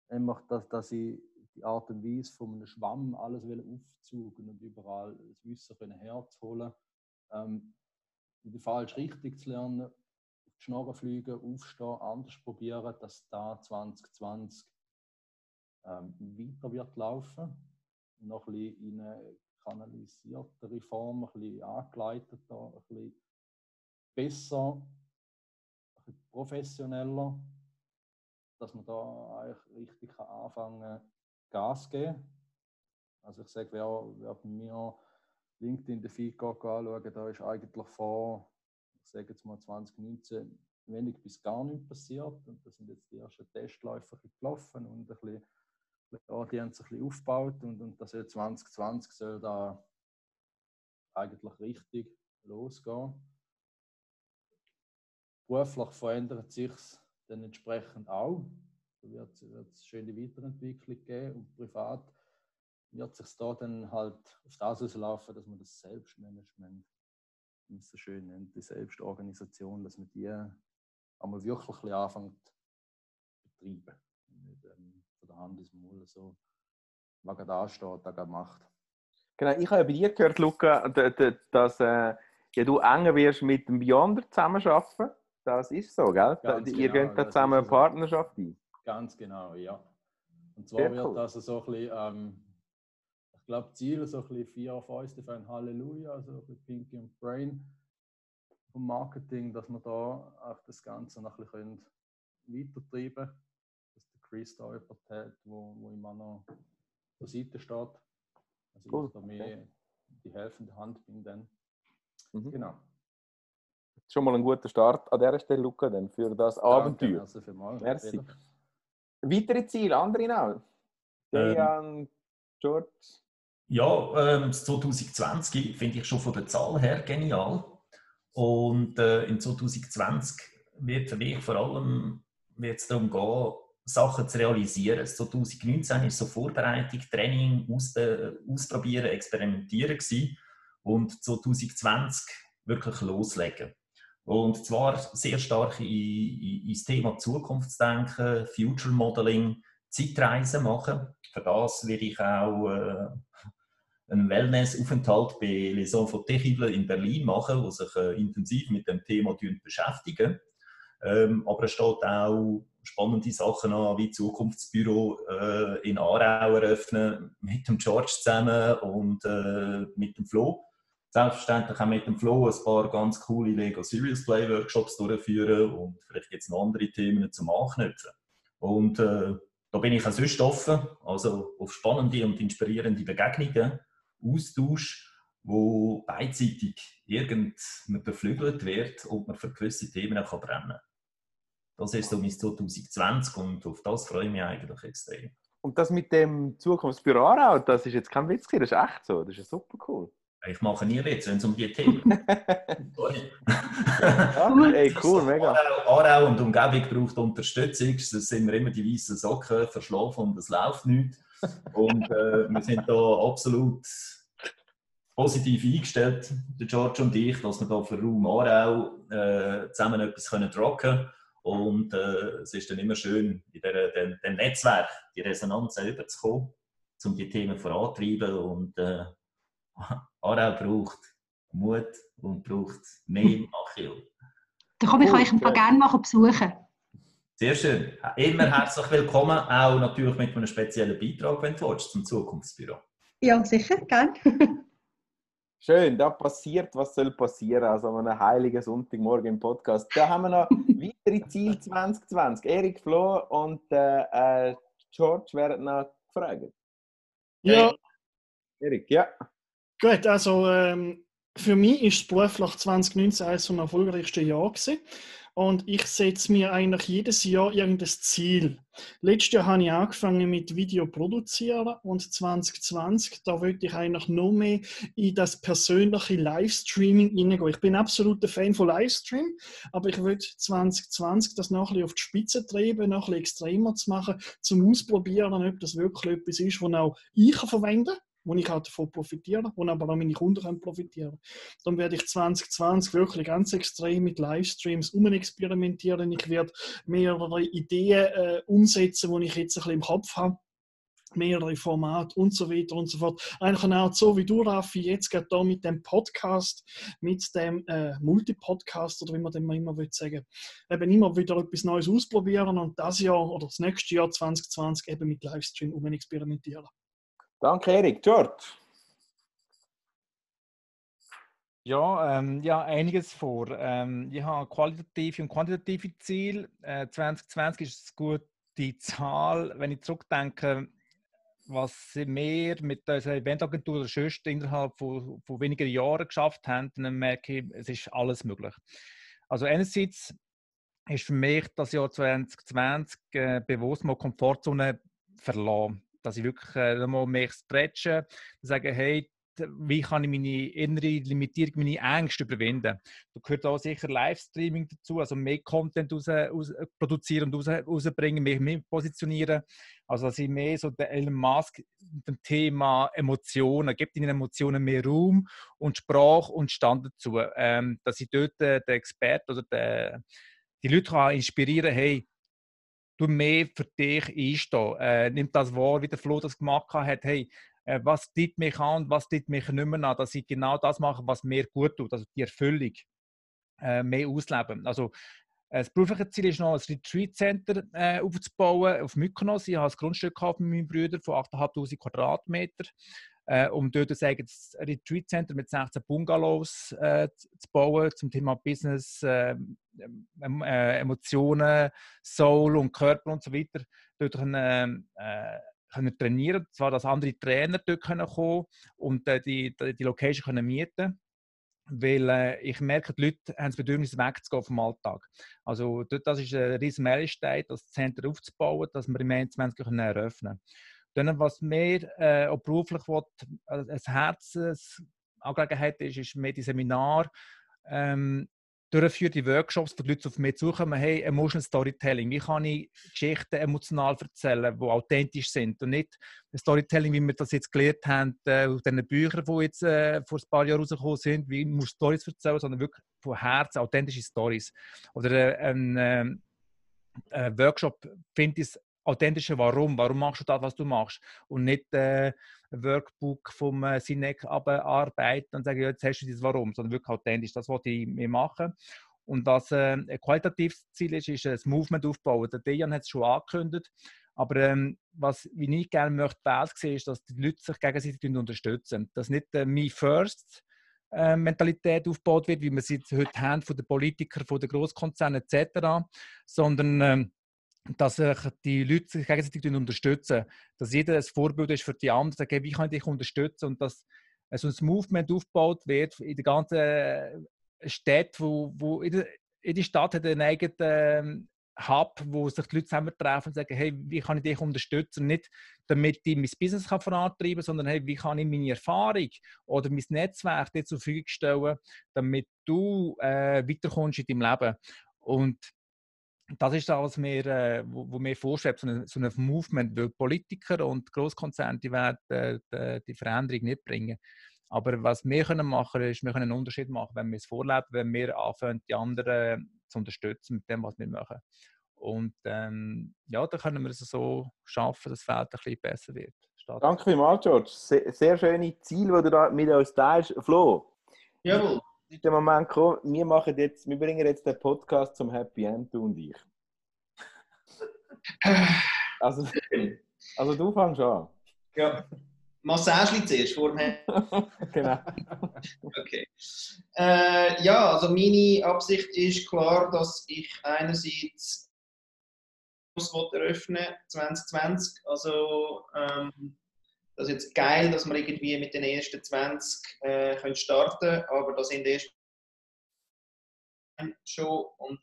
Nämlich, dass, dass ich die Art und Weise von einem Schwamm alles aufzugen und überall das Wissen können herzuholen. Ähm, in die falsche Richtung zu lernen, auf die Schnorren fliegen, aufstehen, anders probieren, dass da 2020 ähm, weiter wird laufen, noch ein bisschen in eine kanalisiertere Form, ein bisschen angeleiteter, ein bisschen besser, ein bisschen professioneller, dass man da eigentlich richtig anfangen Gas geben. Also ich sage, wer, wer bei mir LinkedIn den Feed anschauen, da ist eigentlich vor, ich sage jetzt mal 2019, wenig bis gar nichts passiert. Und da sind jetzt die ersten Testläufe gelaufen und ein bisschen die haben sich ein bisschen aufgebaut und, und das 2020 soll da eigentlich richtig losgehen. Beruflich verändert sich dann entsprechend auch. Da wird es schöne Weiterentwicklung geben und privat wird sich da dann halt auf das auslaufen, dass man das Selbstmanagement, wie es so schön nennt, die Selbstorganisation, dass man die einmal wirklich anfängt zu betreiben. Der Hand ins Maul, so, was gerade ansteht, da macht. Genau, ich habe bei dir gehört, Luca, dass äh, ja, du enger wirst mit dem Beyonder zusammenarbeiten. Das ist so, gell? Ganz Ihr genau, geht da zusammen eine Partnerschaft ein. Ganz genau, ja. Und zwar Sehr wird cool. das so ein bisschen, ähm, ich glaube, Ziel so ein bisschen vier Fäuste für ein Halleluja, so ein bisschen Pinky und Brain. vom Marketing, dass wir da auch das Ganze noch ein bisschen weitertreiben können. Chris da hat, wo, wo immer noch der Seite steht. Also Cool, ich da mehr okay. die helfende Hand bin dann. Mhm. Genau. Schon mal ein guter Start an dieser Stelle, Luca, dann für das Abenteuer. Danke, also vielmals. Merci. Peter. Weitere Ziele, andere noch? Dejan, George. Ja, ähm, das 2020 finde ich schon von der Zahl her genial. Und äh, in 2020 wird für mich vor allem wird's darum gehen, Sachen zu realisieren. Das 2019 war so Vorbereitung, Training, aus, äh, Ausprobieren, Experimentieren. Gewesen. Und 2020 wirklich loslegen. Und zwar sehr stark in, in, ins Thema Zukunftsdenken, Future Modeling, Zeitreisen machen. Für das werde ich auch äh, einen Wellness-Aufenthalt bei Les Enfants Terribles in Berlin machen, wo sich äh, intensiv mit dem Thema beschäftigen. Ähm, aber es steht auch spannende Sachen an, wie Zukunftsbüro äh, in Aarau eröffnen, mit dem George zusammen und äh, mit dem Flo. Selbstverständlich auch mit dem Flo ein paar ganz coole Lego Serious Play Workshops durchführen und vielleicht jetzt noch andere Themen zum Anknüpfen. Und äh, da bin ich auch sonst offen, also auf spannende und inspirierende Begegnungen, Austausch, wo beidseitig irgend beflügelt wird und man für gewisse Themen auch brennen kann. Das ist so mein 2020 und auf das freue ich mich eigentlich extrem. Und das mit dem Zukunftsbüro Aarau, das ist jetzt kein Witz, das ist echt so, das ist super cool. Ich mache nie Witz, wenn es um die Themen geht. Ja, ey, cool, mega. Aarau, Aarau und Umgebung braucht Unterstützung. Es sind wir immer die weißen Socken verschlafen und es läuft nicht. Und äh, wir sind da absolut positiv eingestellt, der George und ich, dass wir da für Raum Aarau äh, zusammen etwas können rocken können. Und äh, es ist dann immer schön, in der, dem, dem Netzwerk die Resonanz überzukommen, um die Themen voranzutreiben. Und äh, Aarau braucht Mut und braucht mehr Macho. Da komme ich euch ein paar gerne mal besuchen. Sehr schön. Immer herzlich willkommen, auch natürlich mit einem speziellen Beitrag, wenn du willst, zum Zukunftsbüro. Ja, sicher, gerne. Schön, da passiert, was soll passieren, also an einem heiligen Sonntagmorgen im Podcast. Da haben wir noch weitere Ziele 2020. Erik, Flo und äh, äh, George werden noch gefragt. Ja, Erik, ja. gut, also ähm, für mich ist beruflich 2019 eines der erfolgreichsten Jahre gewesen. Und ich setze mir eigentlich jedes Jahr irgendein Ziel. Letztes Jahr habe ich angefangen mit Video produzieren und 2020, da wollte ich eigentlich noch mehr in das persönliche Livestreaming hineingehen. Ich bin absoluter Fan von Livestream, aber ich will 2020 das noch ein bisschen auf die Spitze treiben, noch ein bisschen extremer zu machen, zum Ausprobieren, ob das wirklich etwas ist, was auch ich verwende wo ich auch davon profitiere, wo aber auch meine Kunden können profitieren Dann werde ich 2020 wirklich ganz extrem mit Livestreams umexperimentieren. Ich werde mehrere Ideen äh, umsetzen, die ich jetzt ein bisschen im Kopf habe mehrere Formate und so weiter und so fort. Eigentlich auch so wie du, Raffi, jetzt gerade da mit dem Podcast, mit dem äh, Multipodcast oder wie man dem immer will sagen, eben immer wieder etwas Neues ausprobieren und das Jahr oder das nächste Jahr 2020 eben mit Livestream umexperimentieren. Danke, Erik. George. Ja, ähm, ja, einiges vor. Ähm, ich habe qualitative und quantitative Ziele. Äh, 2020 ist eine gute Zahl. Wenn ich zurückdenke, was wir mit unserer Eventagentur oder sonst innerhalb von, von wenigen Jahren geschafft haben, dann merke ich, es ist alles möglich. Also einerseits ist für mich das Jahr 2020 äh, bewusst mal Komfortzone verlassen. Dass ich wirklich äh, mal mehr stretchen, sagen, hey, wie kann ich meine innere Limitierung, meine Ängste überwinden. Da gehört auch sicher Livestreaming dazu, also mehr Content raus, raus, produzieren und raus, rausbringen, mehr, mehr positionieren. Also dass ich mehr so der Elon Musk mit dem Thema Emotionen, gibt ihnen Emotionen mehr Raum und Sprache und Stand dazu. Ähm, dass ich dort äh, den Experten oder den, die Leute kann inspirieren hey, du mehr für dich einstehen. Äh, nimm das wahr, wie der Flo das gemacht hat. Hey, äh, was tut mich an und was tut mich nicht mehr an, dass ich genau das mache, was mir gut tut, also die Erfüllung äh, mehr ausleben. Also das berufliche Ziel ist noch ein Retreat Center äh, aufzubauen auf Mykonos. Ich habe ein Grundstück gehabt mit meinen Brüdern von 8'500 Quadratmeter. äh, um dort ein eigenes Retreat Center mit 16 Bungalows äh, zu bauen zum Thema Business, äh, äh, Emotionen, Soul und Körper und so weiter. Dort können, äh, können trainieren, zwar dass andere Trainer dort können kommen und äh, die, die, die Location können mieten weil äh, ich merke, die Leute haben das Bedürfnis, wegzugehen vom Alltag. Also das ist ein riesen Meilenstein, das Center aufzubauen, dass wir im 21. eröffnen können. Dann, was mir äh, auch beruflich will, also ein Herzensangelegenheit ist, ist mehr die Seminar, ähm, durchführt, die Workshops, wo die Leute auf mich zukommen, hey, Emotional Storytelling, wie kann ich Geschichten emotional erzählen, die authentisch sind und nicht Storytelling, wie wir das jetzt gelernt haben, äh, aus diesen Büchern, die jetzt äh, vor ein paar Jahren rausgekommen sind, wie man Stories erzählen, sondern wirklich von Herzen, authentische Stories. Oder äh, ein, äh, ein Workshop finde ich authentische Warum. Warum machst du das, was du machst? Und nicht äh, ein Workbook vom äh, Sinek abarbeiten und sagen, ja, jetzt hast du dieses Warum, sondern wirklich authentisch. Das wollte ich mir machen. Und was äh, ein qualitatives Ziel ist, ist ein Movement aufbauen. Der Dejan hat es schon angekündigt. Aber ähm, was wie ich gerne möchte, Welt sehen, ist, dass die Leute sich gegenseitig unterstützen. Dass nicht äh, «Me First» äh, Mentalität aufgebaut wird, wie wir sie heute haben von den Politikern, von den Großkonzernen etc., sondern ähm, dass sich die Leute sich gegenseitig unterstützen, dass jeder ein Vorbild ist für die anderen, sagen, wie kann ich dich unterstützen und dass so ein Movement aufgebaut wird in der ganzen äh, Stadt, wo, wo jede Stadt hat einen eigenen ähm, Hub, wo sich die Leute zusammentreffen und sagen, hey, wie kann ich dich unterstützen? Nicht, damit ich mein Business kann vorantreiben kann, sondern hey, wie kann ich meine Erfahrung oder mein Netzwerk dir zur Verfügung stellen, damit du äh, weiterkommst in deinem Leben. Und das ist das, was mir, äh, wo, wo mir vorschwebt, so ein, so ein Movement, weil Politiker und Großkonzerne, die werden äh, die, die Veränderung nicht bringen. Aber was wir können machen ist, wir können einen Unterschied machen, wenn wir es vorleben, wenn wir anfangen, die anderen zu unterstützen mit dem, was wir machen. Und ähm, ja, dann können wir es so schaffen, dass das Feld ein bisschen besser wird. Statt Danke vielmals, George. Sehr, sehr schöne Ziele, die du da mit uns teilst. Flo. Jawohl ist der Moment gekommen, wir, machen jetzt, wir bringen jetzt den Podcast zum Happy End, du und ich. Also, also du fängst an. Ja. Massage zuerst vor dem Genau. Okay. Äh, ja, also meine Absicht ist klar, dass ich einerseits eröffnen 2020. Also ähm, das ist jetzt geil, dass wir irgendwie mit den ersten 20 äh, können starten aber da sind erst schon und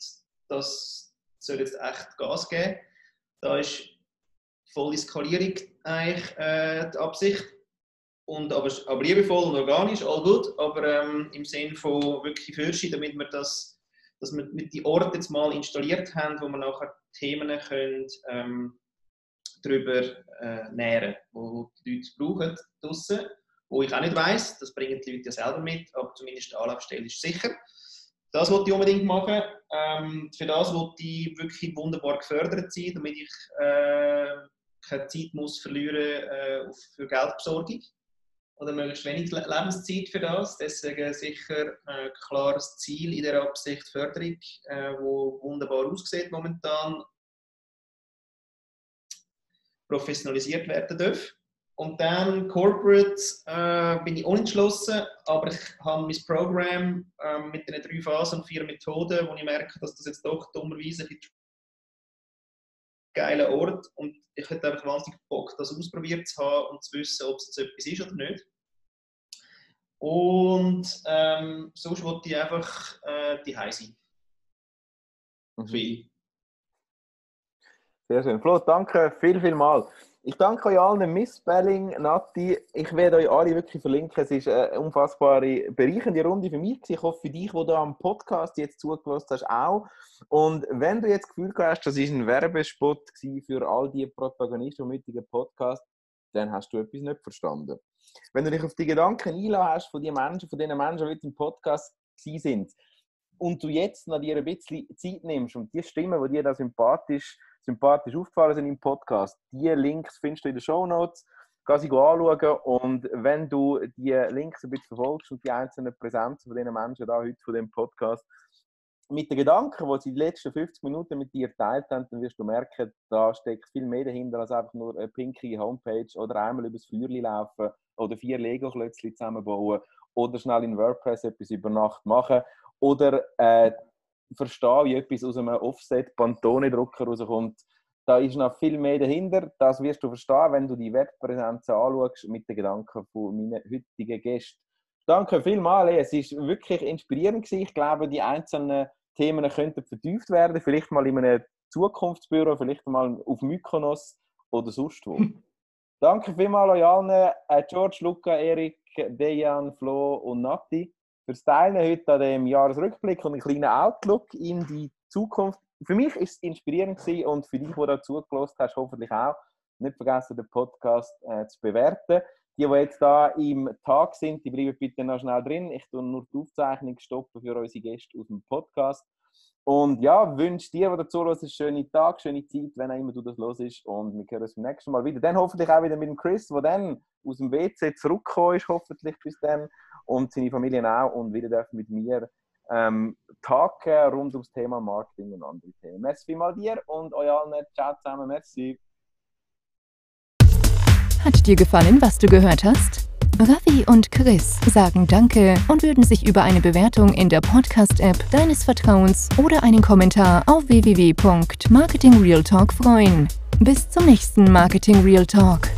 das soll jetzt echt Gas geben. Da ist volle Skalierung eigentlich äh, die Absicht. Und aber, aber liebevoll und organisch, all gut, aber ähm, im Sinne von wirklich Fürschi, damit wir das, dass wir mit die Orte jetzt mal installiert haben, wo wir nachher Themen können, ähm, darüber äh, nähren, wo die Leute brauchen draussen, wo ich auch nicht weiss, das bringen die Leute ja selber mit, aber zumindest die Anlaufstelle ist sicher. Das wollte ich unbedingt machen. Ähm, für das wollte ich wirklich wunderbar gefördert sein, damit ich äh, keine Zeit muss verlieren äh, für Geldbesorgung oder möglichst wenig Lebenszeit für das. Deswegen sicher ein äh, klares Ziel in der Absicht Förderung, äh, wo wunderbar aussieht momentan professionalisiert werden darf. Und dann Corporate äh, bin ich unentschlossen, aber ich habe mein Programm äh, mit den drei Phasen und vier Methoden, wo ich merke, dass das jetzt doch dummerweise ein geiler Ort und ich hätte einfach wahnsinnig Bock, das ausprobiert zu haben und zu wissen, ob es jetzt etwas ist oder nicht. Und ähm, sonst wollte ich einfach äh, die sein. Mhm. Viel. Sehr schön. Flo, danke viel, viel mal. Ich danke euch allen, Miss Belling, Nati. Ich werde euch alle wirklich verlinken. Es ist eine unfassbare, bereichernde Runde für mich. Ich hoffe, für dich, wo du am Podcast jetzt zugelassen hast, auch. Und wenn du jetzt das Gefühl hast, das ist ein Werbespot für all die Protagonisten vom heutigen Podcast, dann hast du etwas nicht verstanden. Wenn du dich auf die Gedanken einlassen hast von den Menschen, von den Menschen, die heute im Podcast sind, und du jetzt noch dir ein bisschen Zeit nimmst und die Stimmen, die dir da sympathisch sympathisch aufgefallen sind im Podcast, die Links findest du in den Show Notes. Geh sie anschauen und wenn du die Links ein bisschen verfolgst und die einzelnen Präsenzen von diesen Menschen da heute von dem Podcast mit den Gedanken, die sie die letzten 50 Minuten mit dir geteilt haben, dann wirst du merken, da steckt viel mehr dahinter als einfach nur eine pinke Homepage oder einmal übers Feuerli laufen oder vier Lego-Klötzchen zusammenbauen oder schnell in WordPress etwas über Nacht machen oder äh, verstehen, wie etwas aus einem Offset-Pantone-Drucker rauskommt. Da ist noch viel mehr dahinter. Das wirst du verstehen, wenn du die Webpräsenz anschaust mit den Gedanken von meinen heutigen Gästen. Danke vielmals, es ist wirklich inspirierend gewesen. Ich glaube, die einzelnen Themen könnten vertieft werden, vielleicht mal in einem Zukunftsbüro, vielleicht mal auf Mykonos oder sonst wo. Danke vielmals euch allen, George, Luca, Erik, Dejan, Flo und Nati, fürs Teilen heute an dem Jahresrückblick und einen kleinen Outlook in die Zukunft. Für mich ist es inspirierend und für dich, der da zugelassen hast, hoffentlich auch. Nicht vergessen, den Podcast äh, zu bewerten. Die, die jetzt da im Tag sind, die bleiben bitte noch schnell drin. Ich tue nur die Aufzeichnung stoppen für unsere Gäste aus dem Podcast. Und ja, wünsche dir, der dazu hörst, einen schönen Tag, schöne Zeit, wenn auch immer du das los ist. Und wir hören uns beim nächsten Mal wieder. Dann hoffentlich auch wieder mit dem Chris, der dann aus dem WC zurückgekommen ist, hoffentlich bis dann. Und seine Familie auch. Und wieder dürfen mit mir ähm, Tage rund ums Thema Marketing und andere Themen. Merci vielmals dir und euch allen. Ciao zusammen. Merci. Hat dir gefallen, was du gehört hast? Ravi und Chris sagen Danke und würden sich über eine Bewertung in der Podcast-App deines Vertrauens oder einen Kommentar auf www.marketingrealtalk freuen. Bis zum nächsten Marketing Real Talk.